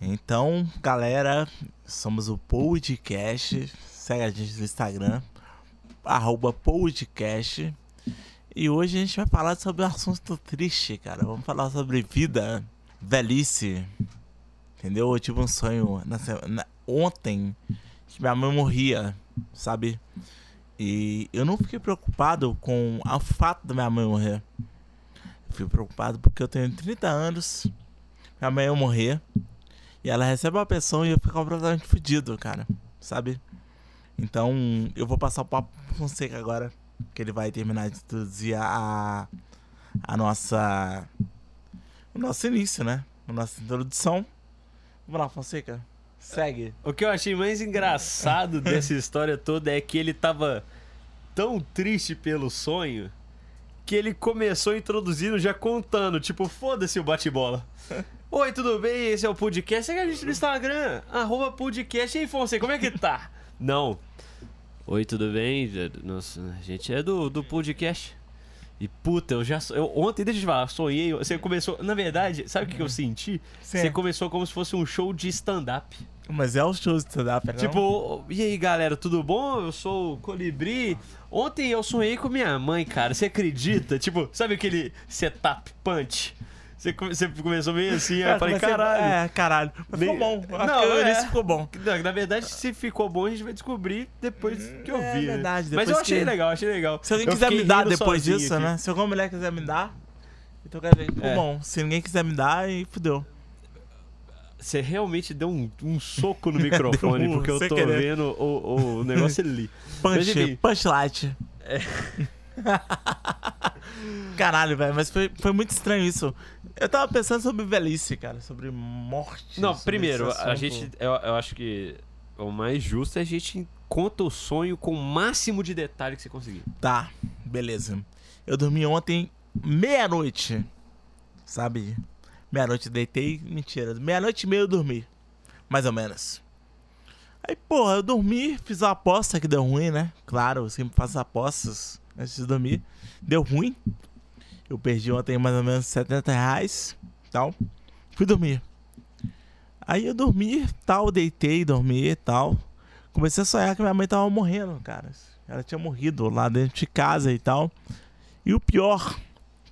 Então, galera, somos o podcast. Segue a gente no Instagram, arroba podcast. E hoje a gente vai falar sobre um assunto triste, cara. Vamos falar sobre vida, velhice. Entendeu? Eu tive um sonho na, ontem que minha mãe morria, sabe? E eu não fiquei preocupado com o fato da minha mãe morrer. Eu fiquei preocupado porque eu tenho 30 anos, minha mãe ia morrer, e ela recebe uma pensão e eu fico completamente fudido, cara, sabe? Então, eu vou passar o papo pro Fonseca agora que ele vai terminar de introduzir a, a nossa. O nosso início, né? A nossa introdução. Vamos lá, Fonseca. Segue. O que eu achei mais engraçado dessa história toda é que ele tava tão triste pelo sonho que ele começou introduzindo já contando, tipo, foda-se o bate-bola. Oi, tudo bem? Esse é o podcast. Segue a gente no Instagram, arroba podcast. E aí, Fonseca, como é que tá? Não, Oi, tudo bem? Nossa, a gente é do, do podcast. E puta, eu já. Eu, ontem, deixa eu te falar, sonhei. Você começou. Na verdade, sabe o que eu senti? Sim. Você começou como se fosse um show de stand-up. Mas é um show de stand-up, né? Tipo, e aí galera, tudo bom? Eu sou o Colibri. Ontem eu sonhei com minha mãe, cara. Você acredita? Tipo, sabe aquele setup punch? Você, você começou meio assim, aí eu falei, caralho. É, caralho. Mas ficou bom. Não, é, isso ficou bom. Na verdade, se ficou bom, a gente vai descobrir depois que eu vi. É verdade. Né? Mas eu achei que... legal, achei legal. Se alguém eu quiser me dar depois disso, aqui. né? Se alguma mulher quiser me dar, então quer dizer, ficou é. bom. Se ninguém quiser me dar, aí fudeu. Você realmente deu um, um soco no microfone, um, porque eu tô querer. vendo o, o negócio ali. Punch, punch light. É. Caralho, velho, mas foi, foi muito estranho isso. Eu tava pensando sobre velhice, cara, sobre morte. Não, primeiro, a gente. Eu, eu acho que o mais justo é a gente conta o sonho com o máximo de detalhe que você conseguir. Tá, beleza. Eu dormi ontem meia-noite. Sabe? Meia-noite deitei, mentira. Meia-noite e meia eu dormi. Mais ou menos. Aí, porra, eu dormi, fiz uma aposta que deu ruim, né? Claro, eu sempre faço apostas antes de dormir. Deu ruim. Eu perdi ontem mais ou menos 70 reais. Tal. Fui dormir. Aí eu dormi, tal, deitei, dormi e tal. Comecei a sonhar que minha mãe tava morrendo, cara. Ela tinha morrido lá dentro de casa e tal. E o pior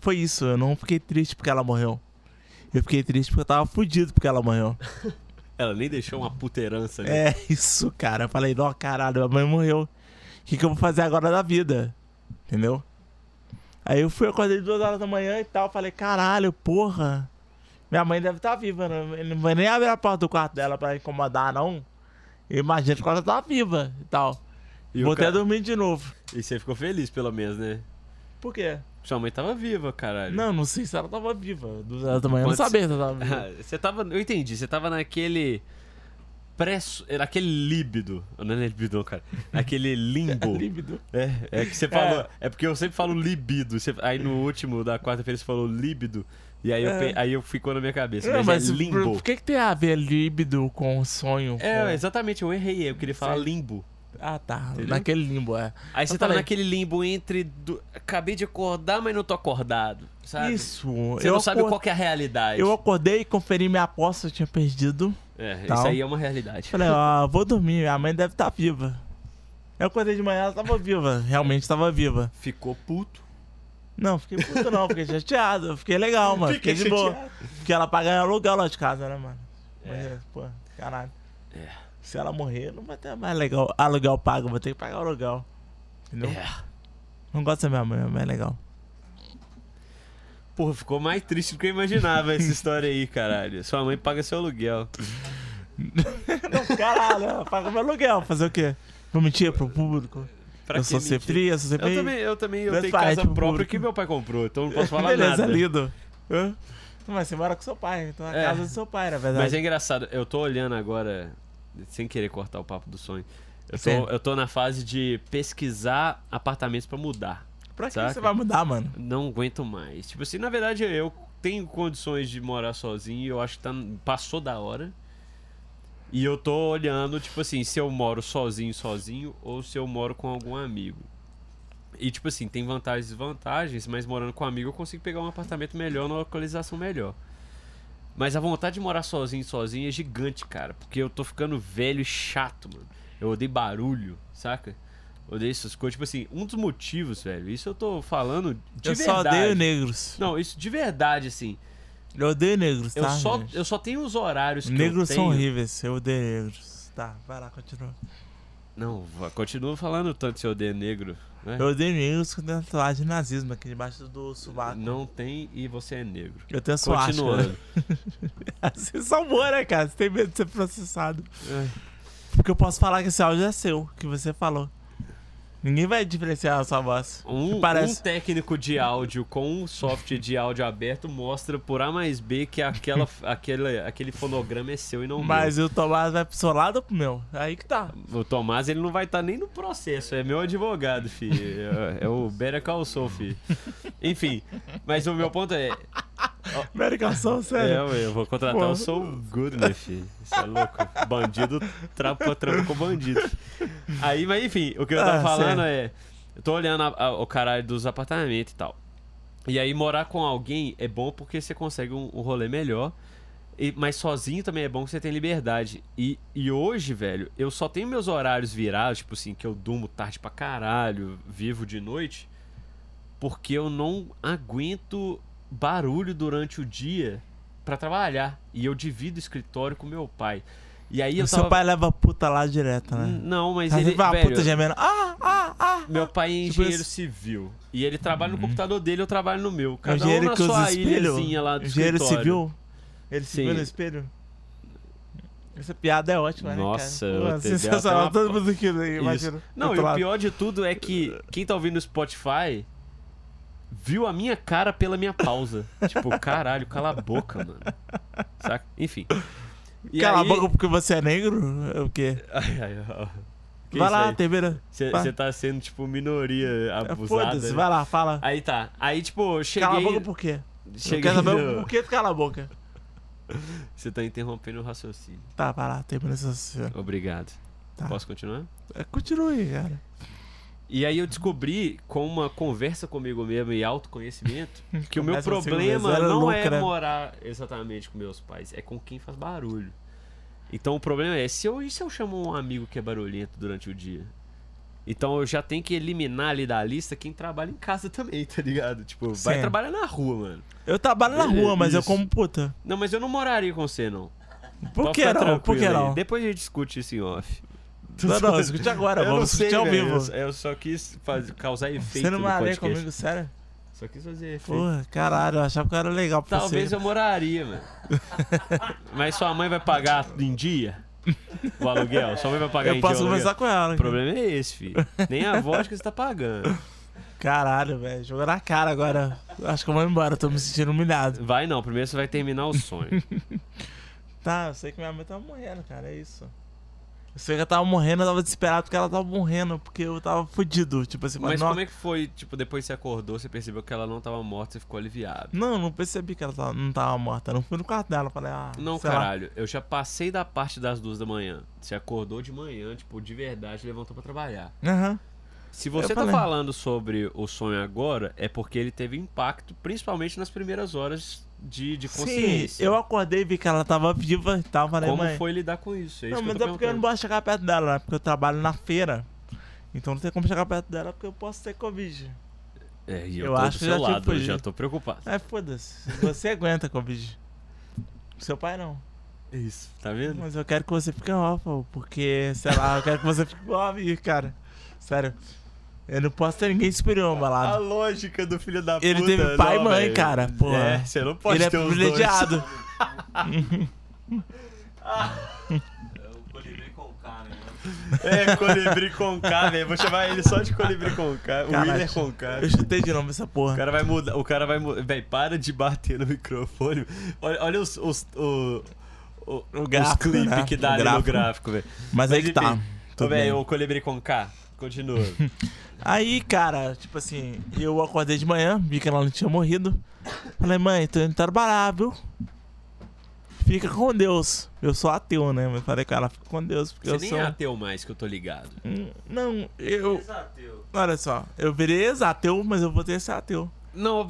foi isso. Eu não fiquei triste porque ela morreu. Eu fiquei triste porque eu tava fudido porque ela morreu. ela nem deixou uma puta herança ali. É, isso, cara. Eu falei, não, caralho, a mãe morreu. O que, que eu vou fazer agora da vida? Entendeu? Aí eu fui, acordei duas horas da manhã e tal. Falei, caralho, porra. Minha mãe deve estar tá viva, né? Ele não vai nem abrir a porta do quarto dela pra incomodar, não. Imagina que ela tá viva e tal. E Vou até dormir de novo. E você ficou feliz, pelo menos, né? Por quê? Sua mãe tava viva, caralho. Não, não sei se ela tava viva. Duas horas da manhã, eu não sabia se ela tava viva. você tava. Eu entendi, você tava naquele pré aquele líbido. Não é líbido, cara. Aquele limbo. É líbido. É, é que você falou. É. é porque eu sempre falo libido. Você, aí no último da quarta-feira você falou líbido. E aí, é. eu, aí eu ficou na minha cabeça. Não, mas, mas é limbo. Por, por que, que tem a ver líbido com sonho? É, com... exatamente, eu errei. Eu queria falar limbo. Ah, tá. Entendeu? Naquele limbo, é. Aí você tava naquele limbo entre. Do... Acabei de acordar, mas não tô acordado. Sabe? Isso. Você eu não sabe qual é a realidade. Eu acordei, conferi minha aposta, eu tinha perdido. É, tal. isso aí é uma realidade. Falei, ó, vou dormir, minha mãe deve estar tá viva. Eu acordei de manhã, ela tava viva, realmente estava viva. Ficou puto? Não, fiquei puto não, fiquei chateado, fiquei legal, mano. Fiquei, fiquei de boa. Porque ela paga aluguel lá de casa, né, mano? É. Mas, pô, caralho. É. Se ela morrer, não vai ter mais legal. Aluguel pago, vou ter que pagar aluguel. Entendeu? É. Não gosto da minha mãe, minha mãe é legal. Porra, ficou mais triste do que eu imaginava essa história aí, caralho. Sua mãe paga seu aluguel. Não, caralho, paga meu aluguel. Fazer o quê? Vou mentir pro público? Pra eu sou fria, eu sou ser Eu também, eu também eu tenho casa própria público. que meu pai comprou, então não posso falar Beleza, nada. Beleza, lindo. Hã? Mas você mora com seu pai, então a é. casa do seu pai, na verdade. Mas é engraçado, eu tô olhando agora, sem querer cortar o papo do sonho. Eu tô, eu tô na fase de pesquisar apartamentos para mudar. Pra que você vai mudar, mano? Não aguento mais. Tipo assim, na verdade eu tenho condições de morar sozinho eu acho que tá, passou da hora. E eu tô olhando, tipo assim, se eu moro sozinho, sozinho, ou se eu moro com algum amigo. E, tipo assim, tem vantagens e desvantagens, mas morando com um amigo eu consigo pegar um apartamento melhor, numa localização melhor. Mas a vontade de morar sozinho, sozinho é gigante, cara. Porque eu tô ficando velho e chato, mano. Eu odeio barulho, saca? Odeio essas coisas. Tipo assim, um dos motivos, velho, isso eu tô falando de eu verdade. só odeio negros. Não, isso de verdade, assim. Eu odeio negros, tá? Eu só, gente? eu só tenho os horários que Negros eu são tenho. horríveis, eu odeio negros. Tá, vai lá, continua. Não, continua falando tanto se eu odeio negro. Né? Eu odeio negros com tatuagem de nazismo aqui debaixo do sovaco. Não tem e você é negro. Eu tenho suástica. Continuando. Você salvou, né, cara? Você tem medo de ser processado. Ai. Porque eu posso falar que esse áudio é seu, que você falou. Ninguém vai diferenciar a sua voz. Um, Parece- um técnico de áudio com um software de áudio aberto mostra por A mais B que aquela, aquele, aquele fonograma é seu e não Mas o Tomás vai pro seu lado ou pro meu? Aí que tá. meu. O Tomás ele não vai estar nem no processo, é meu advogado, filho. É, é o Better Call Saul, filho. Enfim, mas o meu ponto é. É, sério. ué, eu vou contratar Pô. o Soul Good, meu filho. Isso é louco. Bandido trampa, trampa com bandido. Aí, mas enfim, o que eu tava Ah, falando sério. é. Eu tô olhando a- a- o caralho dos apartamentos e tal. E aí, morar com alguém é bom porque você consegue um, um rolê melhor. E- mas sozinho também é bom que você tem liberdade. E, e hoje, velho, eu só tenho meus horários virados, tipo assim, que eu durmo tarde pra caralho, vivo de noite, porque eu não aguento barulho durante o dia pra trabalhar. E eu divido o escritório com meu pai. E aí eu o seu tava... pai leva puta lá direto, né? Não, mas Tá ele... uma velho, puta gemendo. Ah, ah, ah. meu pai é Tipo engenheiro civil. E ele trabalha no computador dele, eu trabalho no meu. É Cada um engenheiro na que sua ilhazinha lá do engenheiro escritório. civil? Ele se viu no espelho? Essa piada é ótima, Nossa, né, eu cara? até- Pô, sensacional. uma- Todo mundo aqui, né? Imagina. Não, e o pior de tudo é que quem tá ouvindo no Spotify viu a minha cara pela minha pausa. tipo, caralho, cala a boca, mano. Saca? Enfim. E Cala aí- a boca porque você é negro? É O quê? Ai, ai, ó. Que vai lá, termina. Você tá sendo, tipo, minoria É, abusada. Foda-se, né? vai lá, fala. Aí tá. Aí, tipo, cheguei... Cala a boca por quê? Cheguei quero saber no- por que tu cala a boca. Você tá interrompendo o raciocínio. Tá, vai lá, termina cena. Obrigado. Tá. Posso continuar? É, Continue, cara. E aí eu descobri, com uma conversa comigo mesmo e autoconhecimento, que o meu problema era não é lucra. morar exatamente com meus pais, é com quem faz barulho. Então o problema é, se eu, e se eu chamo um amigo que é barulhento durante o dia? Então eu já tenho que eliminar ali da lista quem trabalha em casa também, tá ligado? Tipo, vai Sim. trabalhar na rua, mano. Eu trabalho na rua, mas eu isso. como puta. Não, mas eu não moraria com você, não. Por que não? Por que não? Depois a gente discute isso em off. Não, não, escute agora, eu vamos sei, discutir ao vivo. Eu, eu só quis fazer, causar efeito Você não moraria comigo, sério? Só quis fazer efeito. Porra, caralho, eu achava que eu era legal pra Talvez você. eu moraria, mano. Mas sua mãe vai pagar em dia o aluguel? Sua mãe vai pagar Eu em posso dia o conversar aluguel? com ela. O problema é esse, filho. Nem a vodka você tá pagando. Caralho, velho. Jogou na cara agora. Acho que eu vou embora, tô me sentindo humilhado. Vai não, primeiro você vai terminar o sonho. Tá, eu sei que minha mãe tava morrendo, cara, é isso. Que ela tava morrendo, eu tava desesperado porque ela tava morrendo, porque eu tava fudido. Tipo assim, Mas não, como é que foi, tipo, depois que você acordou, você percebeu que ela não tava morta, você ficou aliviado? não, não percebi que ela tava- não tava morta. Não fui no quarto dela, falei, ah. Não, sei lá. caralho, eu já passei da parte das duas da manhã. Você acordou de manhã, tipo, de verdade, levantou pra trabalhar. Aham. Se você Eu tá falei. falando sobre o sonho agora, é porque ele teve impacto, principalmente nas primeiras horas de, de Sim, consciência. eu acordei e vi que ela tava viva e tal. Falei, Como mãe. foi lidar com isso? É isso não, mas é porque eu não posso chegar perto dela, né? Porque eu trabalho na feira. Então não tem como chegar perto dela porque eu posso ter Covid. É, e eu, eu tô acho do que seu lado, eu já tô preocupado. É, foda-se. Você aguenta Covid. Seu pai não. Isso, tá vendo? Mas eu quero que você fique órfão, porque, sei lá, eu quero que você fique órfão, cara. Sério. Eu não posso ter ninguém superior ao A lógica do filho da Ele puta. teve pai e não, mãe, velho. cara, porra. É, você não pode Ele é ter os privilegiado. É o colibri com K, né? É, colibri com K, velho. Vou chamar ele só de colibri com K. O. Willer com K. Eu chutei de novo essa O porra. cara vai mudar. O cara vai mudar. Véi, para de bater no microfone. Olha, olha os. os o, o, O gráfico, os clipes né? que dá O ali gráfico. no gráfico, velho. Mas aí que tá. enfim, Tudo Ô, velho, bem. o colibri com K. Continua. Aí, cara, tipo assim, eu acordei de manhã, vi que ela não tinha morrido. Falei, mãe, tô indo trabalhar, viu? Fica com Deus. Eu sou ateu, né? Mas falei com ela, fica com Deus, porque Você eu nem sou. é ateu mais, que eu tô ligado. Hum, Não, eu. Exateu. Olha só, eu virei ex-ateu, mas eu vou ter esse ateu. Não,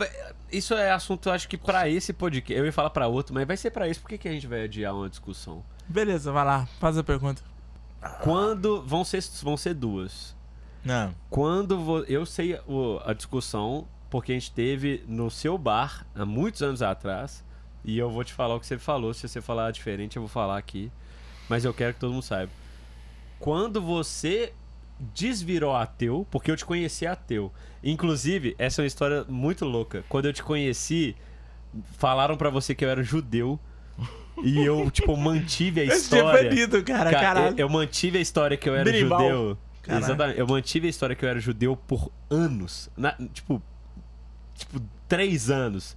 isso é assunto, eu acho que pra esse podcast. Eu ia falar pra outro, mas vai ser pra esse. Por que, que a gente vai adiar uma discussão? Beleza, vai lá, faz a pergunta. Quando. Vão ser, vão ser duas. Não. Quando vo- eu sei o- a discussão, porque a gente teve no seu bar há muitos anos atrás, e eu vou te falar o que você falou. Se você falar diferente, eu vou falar aqui. Mas eu quero que todo mundo saiba. Quando você desvirou ateu, porque eu te conheci ateu. Inclusive, essa é uma história muito louca. Quando eu te conheci, falaram pra você que eu era judeu. E eu, tipo, mantive a Esse dia foi história. lindo, cara, Ca- caralho. Eu, eu mantive a história que eu era judeu. Caralho. Exatamente. Eu mantive a história que eu era judeu por anos. Na- tipo, tipo, três anos.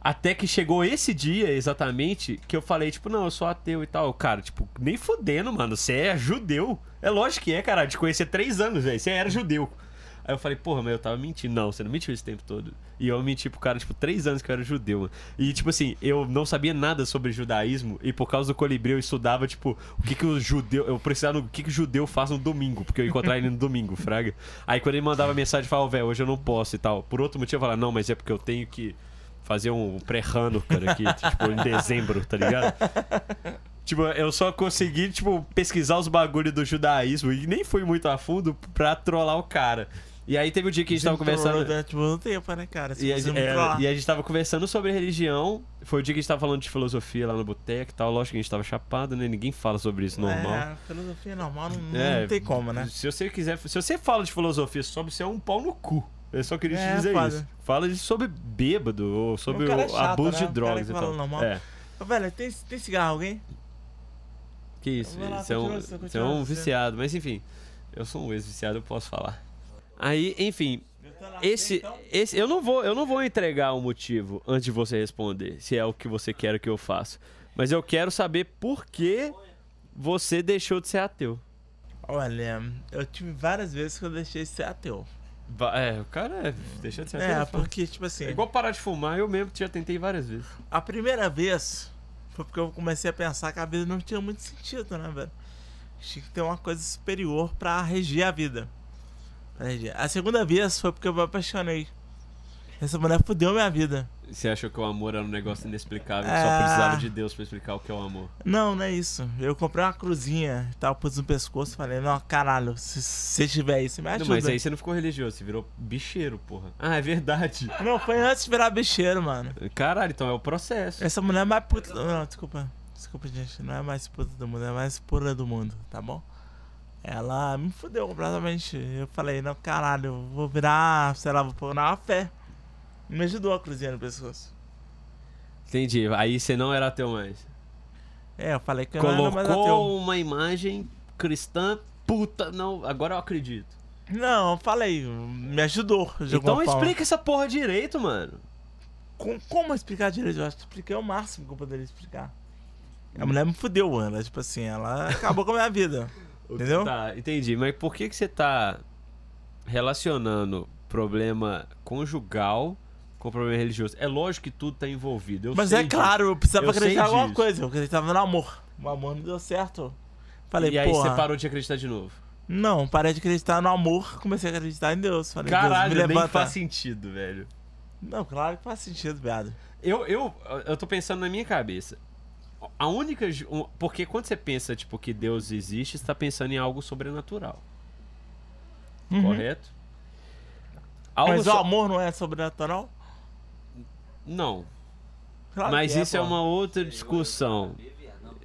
Até que chegou esse dia, exatamente, que eu falei, tipo, não, eu sou ateu e tal. Cara, tipo, nem fodendo, mano. Você é judeu. É lógico que é, cara. Te conheci há três anos, velho. Você era judeu. Aí eu falei, porra, mas eu tava mentindo. Não, você não mentiu esse tempo todo. E eu menti pro cara, tipo, três anos que eu era judeu. E, tipo assim, eu não sabia nada sobre judaísmo. E por causa do colibri, eu estudava, tipo, o que que o judeu... Eu precisava, o que que o judeu faz no domingo. Porque eu ia encontrar ele no domingo, fraga. Aí quando ele mandava mensagem, eu falava, velho, hoje eu não posso e tal. Por outro motivo, eu falava, não, mas é porque eu tenho que fazer um pré-Hanukkah aqui, tipo, em dezembro, tá ligado? Tipo, eu só consegui, tipo, pesquisar os bagulhos do judaísmo e nem fui muito a fundo pra trollar o cara. E aí teve o dia que a gente tava conversando. Durante muito tempo, né, cara? E a, gente- é, e a gente tava conversando sobre religião. Foi o dia que a gente tava falando de filosofia lá no boteco e tal. Lógico que a gente tava chapado, né? Ninguém fala sobre isso normal. É, filosofia normal não, É, não tem como, né? Se você quiser. Se você fala de filosofia sobre, você é um pau no cu. Eu só queria te É, dizer foda. isso. Fala sobre bêbado ou sobre Um o chato, abuso né? de Um drogas e tal. normal. É. Velho, tem, tem cigarro alguém? Que isso, lá, você é um, continua, você é um continua, viciado, mas enfim, eu sou um ex-viciado, eu posso falar. Aí, enfim, esse, esse, eu não vou, eu não vou entregar um motivo antes de você responder, se é o que você quer que eu faça. Mas eu quero saber por que você deixou de ser ateu. Olha, eu tive várias vezes que eu deixei de ser ateu. É, o cara é, deixa de ser ateu. É, é foda. porque, tipo assim, É igual parar de fumar, eu mesmo já tentei várias vezes. a primeira vez foi porque eu comecei a pensar que a vida não tinha muito sentido, né, velho? Tinha que ter uma coisa superior pra reger a vida. A segunda vez foi porque eu me apaixonei. Essa mulher fudeu minha vida. Você achou que o amor era um negócio inexplicável, É. só precisava de Deus pra explicar o que é o amor? Não, não é isso. Eu comprei uma cruzinha e tal, pus no pescoço e falei, não, caralho, se você tiver você me Não, ajuda. mas aí você não ficou religioso, você virou bicheiro, porra. Ah, é verdade. Não, foi antes de virar bicheiro, mano. Caralho, então é o processo. Essa mulher é mais puta. Não, desculpa. Desculpa, gente. Não é mais puta do mundo, é mais pura do mundo, tá bom? Ela me fudeu completamente. Eu falei, não, caralho, vou virar, sei lá, vou pôr na fé. Me ajudou a cruzinha no pescoço. Entendi. Aí você não era ateu mais. É, eu falei que eu não era mais ateu. Colocou uma imagem cristã, puta, não, agora eu acredito. Não, eu falei, me ajudou. Então explica essa porra direito, mano. Com- como explicar direito? Eu acho que expliquei o máximo que eu poderia explicar. A mulher me fudeu, ela, tipo assim, ela acabou com a minha vida. Entendeu? Tá, entendi. Mas por que, que você tá relacionando problema conjugal com problema religioso? É lógico que tudo tá envolvido. eu Mas é disso. claro, eu precisava Eu acreditar em alguma disso. coisa. Eu acreditava no amor. O amor não deu certo. Falei, e aí porra. você parou de acreditar de novo. Não, parei de acreditar no amor, comecei a acreditar em Deus. Falei, Caralho, Deus, me nem faz sentido, velho. Não, claro que faz sentido, viado. Eu, eu, eu tô pensando na minha cabeça. A única. Porque quando você pensa, tipo, que Deus existe, você tá pensando em algo sobrenatural. Uhum. Correto? Algo Mas so- o amor não é sobrenatural? Não. Claro Mas que isso é uma outra discussão.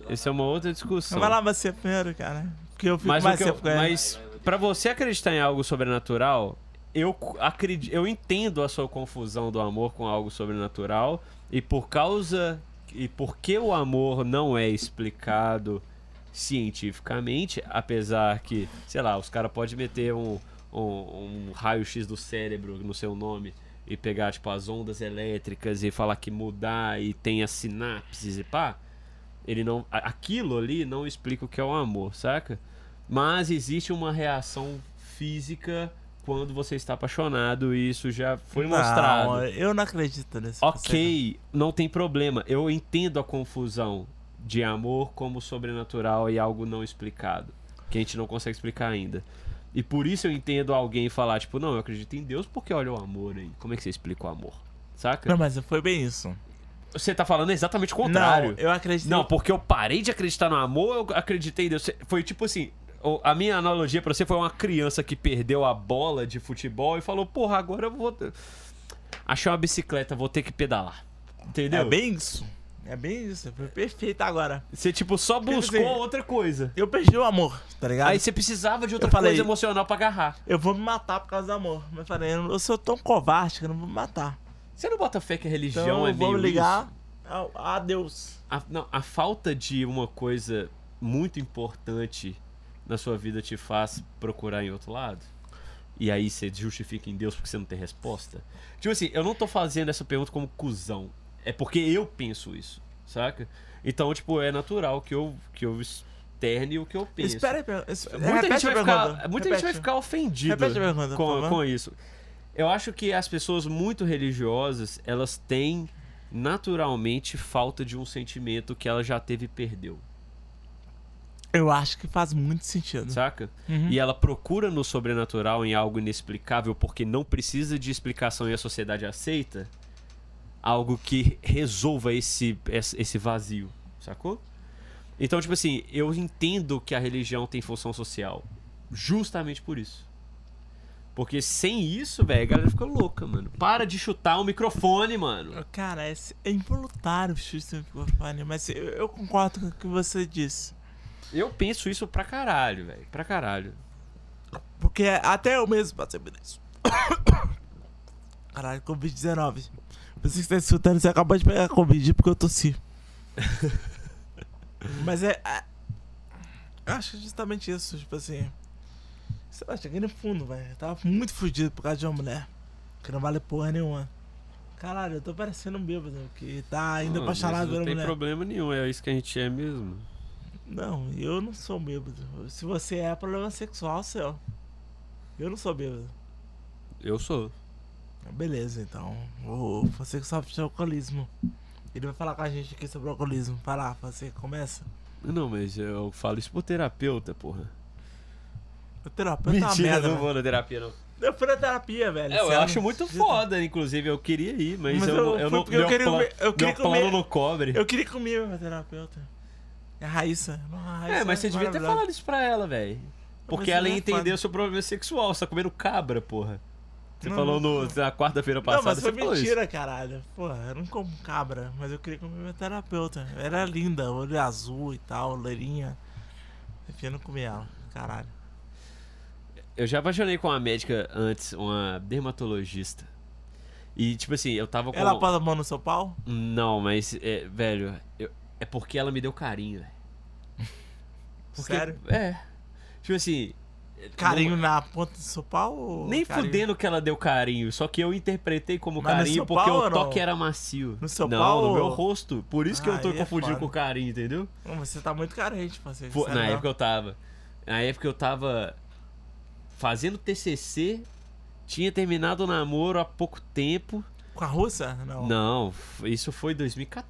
Isso é uma outra discussão. Vai lá você primeiro, cara. Porque eu fico Mas, mais eu, mas pra você acreditar em algo sobrenatural, eu acredito, eu entendo a sua confusão do amor com algo sobrenatural e por causa e porque o amor não é explicado cientificamente, apesar que, sei lá, os caras podem meter um, um, um raio-x do cérebro no seu nome e pegar, tipo, as ondas elétricas e falar que mudar e tem as sinapses e pá. Ele não. Aquilo ali não explica o que é o amor, saca? Mas existe uma reação física quando você está apaixonado e isso já foi Não, mostrado. eu não acredito nesse Ok, não tem problema. Eu entendo a confusão de amor como sobrenatural e algo não explicado. Que a gente não consegue explicar ainda. E por isso eu entendo alguém falar, tipo, não, eu acredito em Deus porque olha o amor aí. Como é que você explica o amor? Saca? Não, mas foi bem isso. Você tá falando exatamente o contrário. Não, eu acredito. Não, porque eu parei de acreditar no amor, eu acreditei em Deus. Foi tipo assim, a minha analogia pra você foi uma criança que perdeu a bola de futebol e falou, porra, agora eu vou... Achei uma bicicleta, vou ter que pedalar. Entendeu? É bem isso. É bem isso. Foi perfeito agora. Você, tipo, só buscou dizer- outra coisa. Eu perdi o amor, tá ligado? Aí você precisava de outra falei- coisa emocional pra agarrar. Eu vou me matar por causa do amor. Mas eu falei, eu sou tão covarde que eu não vou me matar. Você não bota fé que a religião Então é eu vou meio me ligar isso? a Deus. A, não, a falta de uma coisa muito importante na sua vida te faz procurar em outro lado? E aí você justifica em Deus porque você não tem resposta? Tipo assim, eu não tô fazendo essa pergunta como cuzão. É porque eu penso isso, saca? Então, tipo, é natural que eu, que eu externe o que eu penso. Espera aí, Muita, gente vai, ficar, muita gente vai ficar ofendida pergunta, com, com isso. Eu acho que as pessoas muito religiosas, elas têm naturalmente falta de um sentimento que ela já teve e perdeu, Eu acho que faz muito sentido. saca? Uhum. E ela procura no sobrenatural em algo inexplicável porque não precisa de explicação e a sociedade aceita algo que resolva esse, esse vazio, sacou? Então, tipo assim, eu entendo que a religião tem função social justamente por isso. Porque sem isso, velho, a galera fica louca, mano. Para de chutar o microfone, mano. Cara, é, é involuntário o chute no microfone, mas eu, eu concordo com o que você disse. Eu penso isso pra caralho, velho. Pra caralho. Porque até eu mesmo passei por isso. Caralho, Covid-19. Você que está escutando, você acabou de pegar Covid porque eu tossi. Mas é, é- Eu acho que é justamente isso, tipo assim. Sei lá, cheguei no fundo, velho. Tava muito fudido por causa de uma mulher. Que não vale porra nenhuma. Caralho, eu tô parecendo um bêbado que tá ainda Não, mas pela Não tem mulher. problema nenhum, é isso que a gente é mesmo. Não, eu não sou bêbado. Se você é, problema sexual seu. Eu não sou bêbado. Eu sou. Beleza, então. O, você que sofre de alcoolismo. Ele vai falar com a gente aqui sobre alcoolismo. Vai lá, você começa. Não, mas eu falo isso pro terapeuta, porra. O terapeuta é uma merda. não né? vou na terapia, não. Eu fui na terapia, velho. É, eu acho muito foda, inclusive. Eu queria ir, mas, Mas eu, eu não- eu não. eu meu queria plano, comer- eu queria meu comer- não cobre. Eu queria comer minha terapeuta. É a Raíssa. Não, a Raíssa É, mas você devia ter falado isso pra ela, velho. Porque ela ia é entender o seu problema sexual. Você tá comendo cabra, porra. Você Não, falou no, não. na quarta-feira Não, passada. mas foi você falou isso. mentira, caralho. Porra, eu não como cabra, mas eu queria comer minha terapeuta. Ela era linda, olho azul e tal, loirinha. Enfim, eu não comi ela, caralho. Eu já apaixonei com uma médica antes, uma dermatologista. E, tipo assim, eu tava com. Ela pôs a mão no seu pau? Não, mas, é, velho, eu- é porque ela me deu carinho, velho. Porque- Sério? É. Tipo assim. Carinho na ponta do seu pau? ou Nem carinho fudendo que ela deu carinho, só que eu interpretei como Mas no carinho porque o não? toque era macio. No seu não, pau no ou- meu rosto. Por isso que eu tô é confundindo foda. com carinho, entendeu? Não, você tá muito carente, parceiro. Pô, na não. época eu tava. Na época eu tava fazendo TCC, tinha terminado o namoro há pouco tempo. Com a russa? Não. Não, isso foi 2014,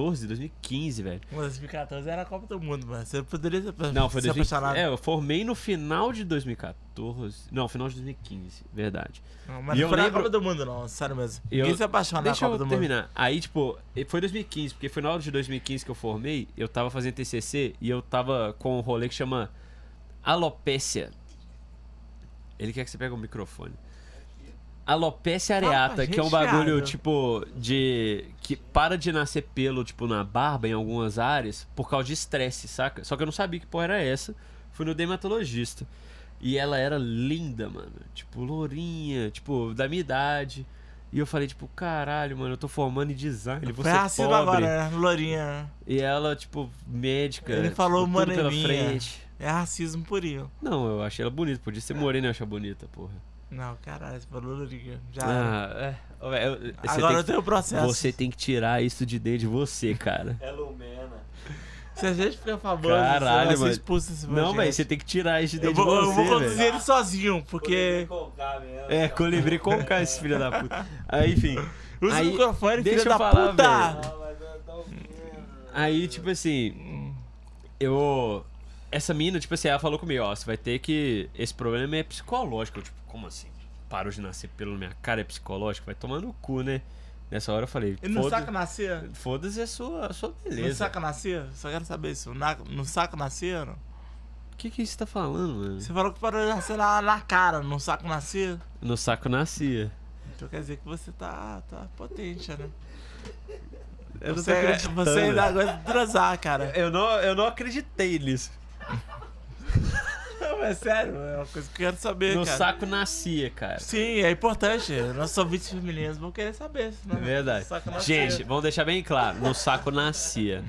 2015, velho. Em 2014 era a Copa do Mundo, mas você poderia ser, Não, foi ser 2015. apaixonado. É, eu formei no final de 2014. Não, final de 2015, verdade. Não, mas E não eu foi na lembro- Copa do Mundo, não, sério mesmo. Eu- Ninguém se apaixona na Deixa Copa eu do Mundo. terminar. Aí, tipo, foi 2015, porque foi na hora de 2015 que eu formei, eu tava fazendo TCC e eu tava com um rolê que chama alopécia. Ele quer que você pegue o microfone. Pra areata, que é um bagulho, tipo, de. que para de nascer pelo, tipo, na barba em algumas áreas por causa de estresse, saca? Só que eu não sabia que porra era essa. Fui no dermatologista. E ela era linda, mano. Tipo, lourinha, tipo, da minha idade. E eu falei, tipo, caralho, mano, eu tô formando em design, você Foi racismo pobre. agora, né? Lourinha. E ela, tipo, médica. Ele tipo, falou tudo pela moreninha. frente. É racismo purinho. Não, eu achei ela bonita. Podia ser morena e eu achar bonita, porra. Não, caralho, você falou lourinha. Já. Ah, é. Eu- Agora tem eu tenho o processo. Você tem que tirar isso de dentro de você, cara. É Lumena. Se a gente ficar famoso, Caralho, você vai ser expulso desse Não, velho, você tem que tirar isso de Eu dentro vou, eu de vou você, conduzir velho. ele sozinho, porque... Poderia colocar mesmo. É, colibri com cá, esse filho da puta. Aí, enfim. Usa Aí, o microfone, deixa filho eu da falar, puta! Eu vendo. Aí, tipo assim, eu. Essa mina, tipo assim, ela falou comigo, ó, você vai ter que. Esse problema é psicológico. Eu, tipo, como assim? Parou de nascer pelo minha cara, é psicológico? Vai tomar no cu, né? Nessa hora eu falei, E no foda- saco nascia? foda-se a sua, a sua No beleza. saco nascia? Só quero saber isso. Na- no saco nascia? não? O que que você tá falando, mano? Você falou que parou de nascer na, na cara. No saco nascia? No saco nascia. Então quer dizer que você tá, tá potente, né? Eu não tô você, acreditando. você ainda gosta de transar, cara. Eu não, eu não acreditei nisso. Não, é sério, é uma coisa que eu quero saber, No cara. saco nascia, cara. Sim, é importante. Nossos ouvintes femininos vão querer saber. Senão É verdade. Gente, vamos deixar bem claro. No saco nascia.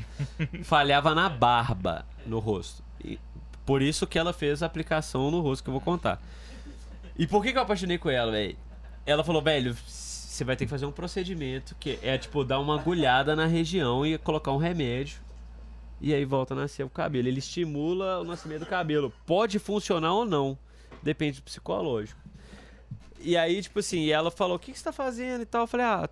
Falhava na barba, no rosto. E por isso que ela fez a aplicação no rosto que eu vou contar. E por que, que eu apaixonei com ela, velho? Ela falou, velho, você vai ter que fazer um procedimento que é tipo dar uma agulhada na região e colocar um remédio. E aí volta a nascer o cabelo. Ele estimula o nascimento do cabelo. Pode funcionar ou não. Depende do psicológico. E aí, tipo assim, ela falou: O que, que você tá fazendo e tal? Eu falei: Ah,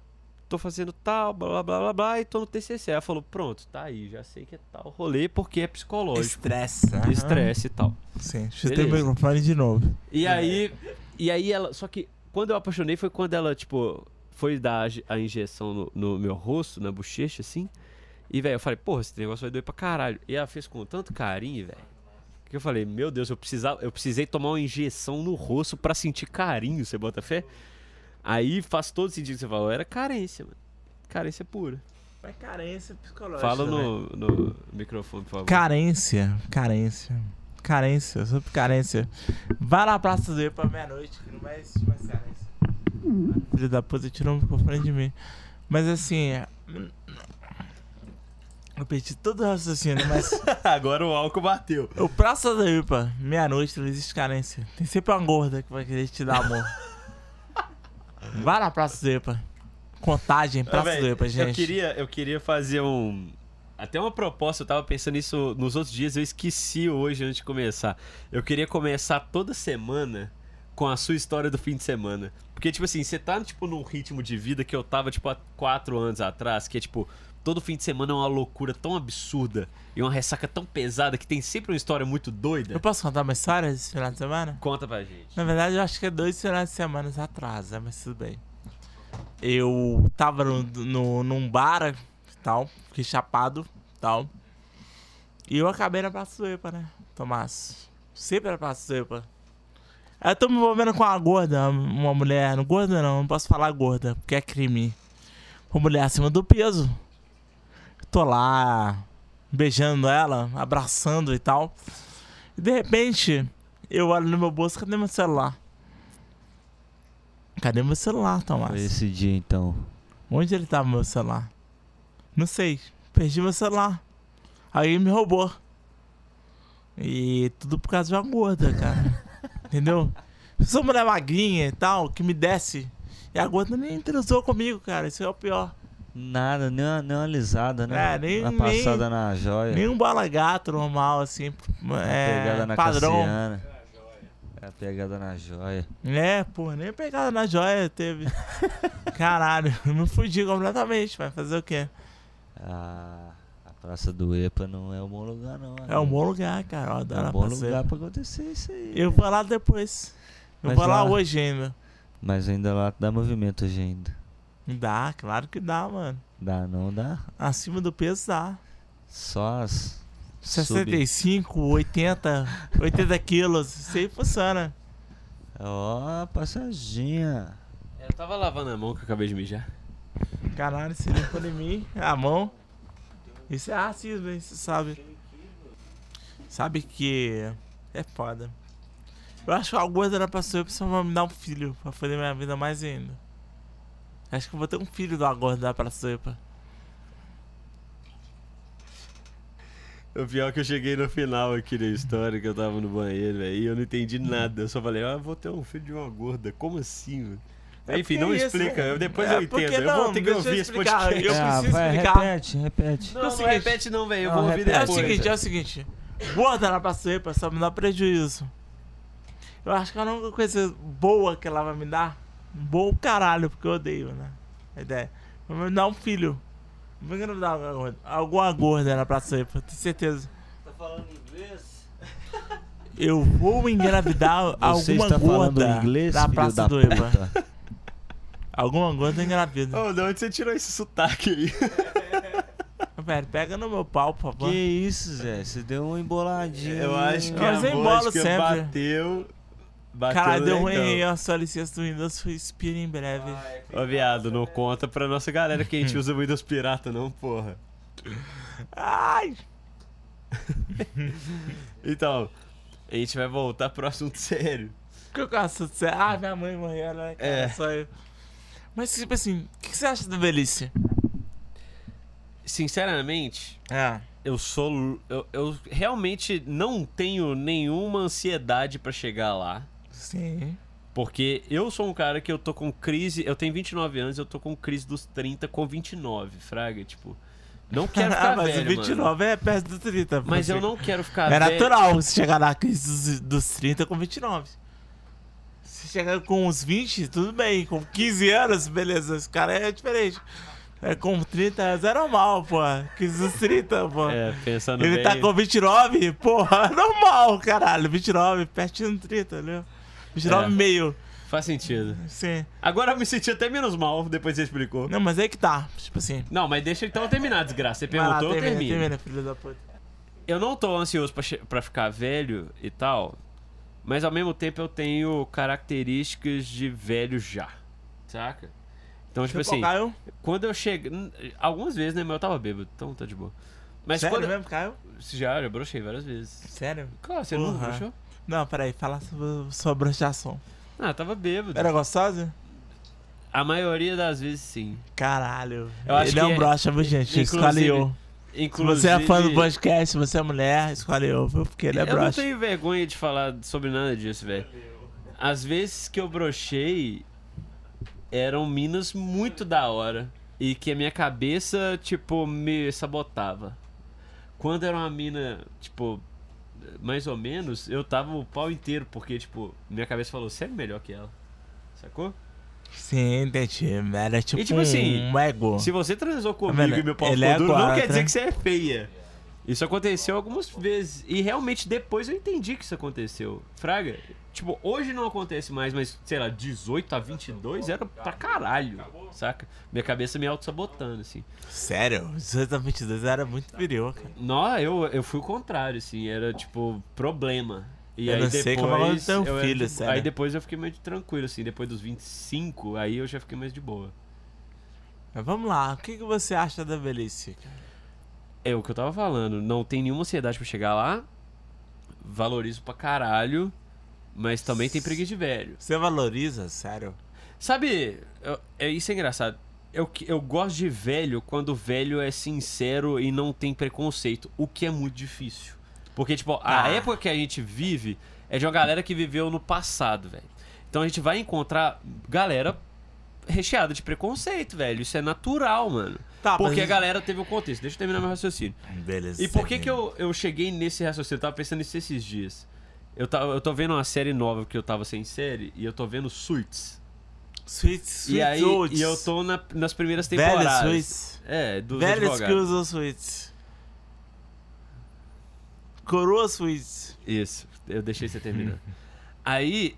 tô fazendo tal, blá blá blá blá e tô no TCC. Ela falou: Pronto, tá aí, já sei que é tal rolê porque é psicológico. Estresse. aham. Estresse e tal. Sim, chutei o microfone de novo. E aí, e aí ela. Só que quando eu apaixonei foi quando ela, tipo, foi dar a injeção no, no meu rosto, na bochecha, assim. E, velho, eu falei, porra, esse negócio vai doer pra caralho. E ela fez com tanto carinho, velho. Que eu falei, meu Deus, eu, precisava, eu precisei tomar uma injeção no rosto pra sentir carinho, você bota fé? Aí faz todo sentido que você falou, era carência, mano. Carência pura. É carência psicológica. Fala né? no, no microfone, por favor. Carência, carência. Carência, sobre carência. Vai na Praça do pra meia-noite, que não vai existir mais carência. Filho da puta tirou o microfone de mim. Mas assim. Eu perdi todo o raciocínio, mas. Agora o álcool bateu. o Praça do Ipa, meia-noite, não existe carência. Tem sempre uma gorda que vai querer te dar amor. Vai na Praça do Ipa. Contagem, Praça véi, do Ipa, gente. Eu queria, eu queria fazer um. Até uma proposta, eu tava pensando nisso nos outros dias, eu esqueci hoje antes de começar. Eu queria começar toda semana com a sua história do fim de semana. Porque, tipo assim, você tá, tipo, num ritmo de vida que eu tava, tipo, há quatro anos atrás, que é, tipo, todo fim de semana é uma loucura tão absurda e uma ressaca tão pesada que tem sempre uma história muito doida. Eu posso contar uma história desse final de semana? Conta pra gente. Na verdade, eu acho que é dois finais de semana atrás, né? Mas tudo bem. Eu tava no, no, num bar tal, fiquei chapado tal. E eu acabei na Praça do Epa, né? Tomás. Sempre na Praça do Epa. Eu tô me envolvendo com uma gorda, uma mulher. Não gorda não, não posso falar gorda, porque é crime. Uma mulher acima do peso. Tô lá beijando ela, abraçando e tal. E de repente, eu olho no meu bolso, cadê meu celular? Cadê meu celular, Tomás? Foi esse dia então. Onde ele tava meu celular? Não sei. Perdi meu celular. Alguém me roubou. E tudo por causa de uma gorda, cara. Entendeu? Eu sou mulher magrinha e tal, que me desce. E a gorda nem transou comigo, cara. Isso é o pior. Nada, nem uma, nem uma alisada, né? É, nem- uma nem- passada na joia. Nem um bala gato normal, assim. É, pegada na padrão. Cassiana. É a pegada na joia. É, pô, nem pegada na joia teve. Caralho, eu me fudi completamente. Vai fazer o quê? Ah, a Praça do Epa não é um bom lugar, não. É um bom lugar, cara. Eu É adoro um a bom lugar pra acontecer isso aí. Eu né? vou lá depois. Eu Mas vou lá lá- hoje ainda. Mas ainda lá dá movimento hoje ainda. Dá, claro que dá, mano. Dá, não dá? Acima do peso dá. Só as. sub- 65, 80, 80 quilos. Isso aí funciona. Ó, passadinha. Eu tava lavando a mão que eu acabei de mijar. Caralho, você limpou em mim, a mão. Isso é racismo, hein? Você sabe. Sabe que é foda. Eu acho que a gorda da pessoa precisa me dar um filho pra fazer minha vida mais ainda. Acho que eu vou ter um filho da gorda da Praçoepa. O pior é que eu cheguei no final aqui da história, que eu tava no banheiro, velho, e eu não entendi nada. Eu só falei, ah, eu vou ter um filho de uma gorda. Como assim, mano? É Enfim, não isso, explica. eu- depois É eu entendo. eu não, vou ter que eu ouvir esse explicar. podcast. Eu ah, preciso vai, explicar. repete, repete. Não, É não seguinte- repete não, velho. Eu Não, vou ouvir repete. É o depois. seguinte, é o seguinte. Gorda na Praçoepa só me dá prejuízo. Eu acho que a única coisa boa que ela vai me dar, bom caralho, porque eu odeio, né? A ideia. Me dar um filho. Vou engravidar alguma gorda, alguma gorda na Praçoepa, tenho certeza. Tá falando inglês? Eu vou engravidar Você alguma está falando gorda inglês, na filho Praça da do Epa. puta? Alguma coisa engravida. Ô, de onde você tirou esse sotaque aí? Velho, pega no meu pau, por favor. Que isso, Zé? Você deu uma emboladinha. Eu acho que Mas a eu embolo vodka sempre. bateu. Bateu Caralho, deu ruim aí, ó. Sua licença do Windows expira em breve. Ô, viado, não conta pra nossa galera que a gente usa Windows Pirata, não, porra. Ai! Então, a gente vai voltar pro assunto sério. Que eu gosto de ser. Ah, minha mãe morreu, né? Cara, É. Só eu. Mas, tipo assim, o que que você acha da velhice? Sinceramente, É. eu sou. Eu, eu realmente não tenho nenhuma ansiedade pra chegar lá. Sim. Porque eu sou um cara que eu tô com crise. Eu tenho 29 anos, eu tô com crise dos 30 com 29, Fraga. Tipo, não quero ficar Ah, mas velho. o 29 mano. é perto do 30. Mas eu não quero ficar É velho. natural você chegar na crise dos, dos 30 com 29. Se chegar com uns 20, tudo bem. Com 15 anos, beleza. Esse cara é diferente. É com 30 anos é normal, pô. Crise dos 30, pô. É, pensando Ele bem. tá com 29, porra, é normal, caralho. 29, pertinho do 30, entendeu? 29 É. meio. Faz sentido. Sim. Agora eu me senti até menos mal depois você explicou. Não, mas aí que tá. Tipo assim. Não, mas deixa então eu terminar, desgraça. Você perguntou, eu termina, termino. termina, filho da puta. Eu não tô ansioso pra, pra ficar velho e tal, mas ao mesmo tempo eu tenho características de velho já, saca? Então, tipo assim, Caio? quando eu chego. Algumas vezes, né? Mas eu tava bêbado, então tá de boa. Mas Sério quando. mesmo, Caio? Já, já brochei várias vezes. Sério? Claro, você não Porra. Não, peraí, fala sobre sua brochação. Ah, tava bêbado. Era gostosa? A maioria das vezes sim. Caralho. Eu acho Ele é que um é- brocha, viu, gente? inclusive- Escolhe eu. Se Inclusive. você é fã do podcast, você é mulher, escolhe eu, viu? Porque ele é eu não tenho vergonha de falar sobre nada disso, velho. Às vezes que eu brochei eram minas muito da hora e que a minha cabeça, tipo, me sabotava. Quando era uma mina, tipo, mais ou menos, eu tava o pau inteiro, porque, tipo, minha cabeça falou, você é melhor que ela. Sacou? Sim, entendi. Era tipo, tipo assim, um ego. Se você transou comigo e meu pau ficou é duro, não quer dizer né? que você é feia. Isso aconteceu algumas vezes. E realmente depois eu entendi que isso aconteceu. Fraga, tipo, hoje não acontece mais, mas, sei lá, 18 a 22 era pra caralho, saca? Minha cabeça me auto-sabotando, assim. Sério? 18 a 22 era muito viril, cara. Não, eu, eu fui o contrário, assim, era, tipo, problema. E Eu aí não depois, sei como tem um eu era, filho, tipo, sério. Aí depois eu fiquei mais tranquilo, assim, depois dos 25, aí eu já fiquei mais de boa. Mas vamos lá, o que, que você acha da velhice? cara? É o que eu tava falando. Não tem nenhuma ansiedade pra chegar lá. Valorizo pra caralho. Mas também tem preguiça de velho. Você valoriza, sério? Sabe, eu- é, isso é engraçado. Eu, eu gosto de velho quando o velho é sincero e não tem preconceito. O que é muito difícil. Porque, tipo, a Ah. época que a gente vive é de uma galera que viveu no passado, velho. Então a gente vai encontrar galera recheada de preconceito, velho. Isso é natural, mano. Tá, Porque a mas- galera teve o contexto. Deixa eu terminar meu raciocínio. Beleza. E por que que eu, eu cheguei nesse raciocínio? Eu tava pensando nisso esses dias. Eu, tava, eu tô vendo uma série nova que eu tava sem série e eu tô vendo Suits. Sweet, sweet e aí oats. e eu tô na- nas primeiras Velhos temporadas. sweets. É, dos Velhos que usam sweets. Coroa sweets. Isso, eu deixei você terminar. aí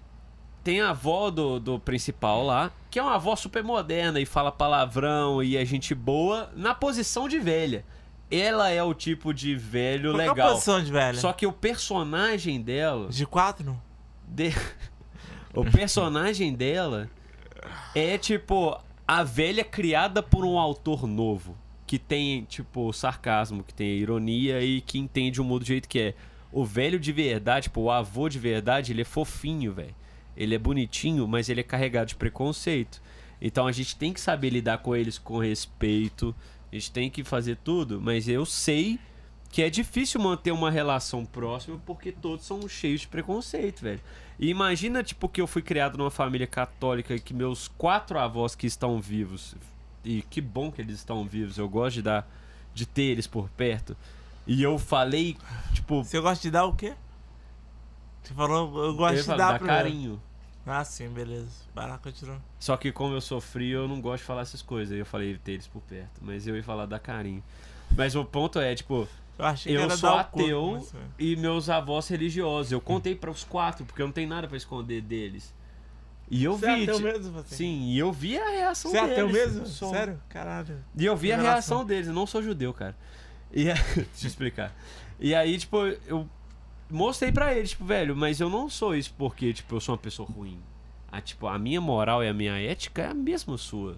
tem a avó do, do principal lá, que é uma avó super moderna e fala palavrão e é gente boa na posição de velha. Ela é o tipo de velho Qual que é a legal. posição de velho? Só que o personagem dela. De quatro? de- o personagem dela é tipo a velha criada por um autor novo que tem tipo sarcasmo, que tem ironia e que entende o mundo do jeito que é. O velho de verdade, tipo o avô de verdade, ele é fofinho, velho. Ele é bonitinho, mas ele é carregado de preconceito. Então a gente tem que saber lidar com eles com respeito. A gente tem que fazer tudo, mas eu sei que é difícil manter uma relação próxima porque todos são cheios de preconceito, velho. E imagina, tipo, que eu fui criado numa família católica e que meus quatro avós que estão vivos, e que bom que eles estão vivos, eu gosto de dar, de ter eles por perto. E eu falei, tipo, Você gosta de dar o quê? Você falou, eu gosto eu de dar dar carinho. Ah, sim, beleza. Vai lá, continua. Só que como eu sou frio, eu não gosto de falar essas coisas. Aí eu falei ter eles por perto. Mas eu ia falar dar carinho. Mas o ponto é, tipo, Eu eu sou ateu mas, é. e meus avós religiosos. Eu contei para os quatro, porque eu não tenho nada pra esconder deles. E eu Você é vi. ateu ti- mesmo, você? Sim, e eu vi a reação Você é deles. ateu mesmo? Sou. Sério? Caralho. E eu vi a reação deles, eu não sou judeu, cara. E a- Deixa eu explicar. E aí, tipo, eu mostrei pra eles, tipo, velho, mas eu não sou isso porque, tipo, eu sou uma pessoa ruim. A, tipo, a minha moral e a minha ética é a mesma sua.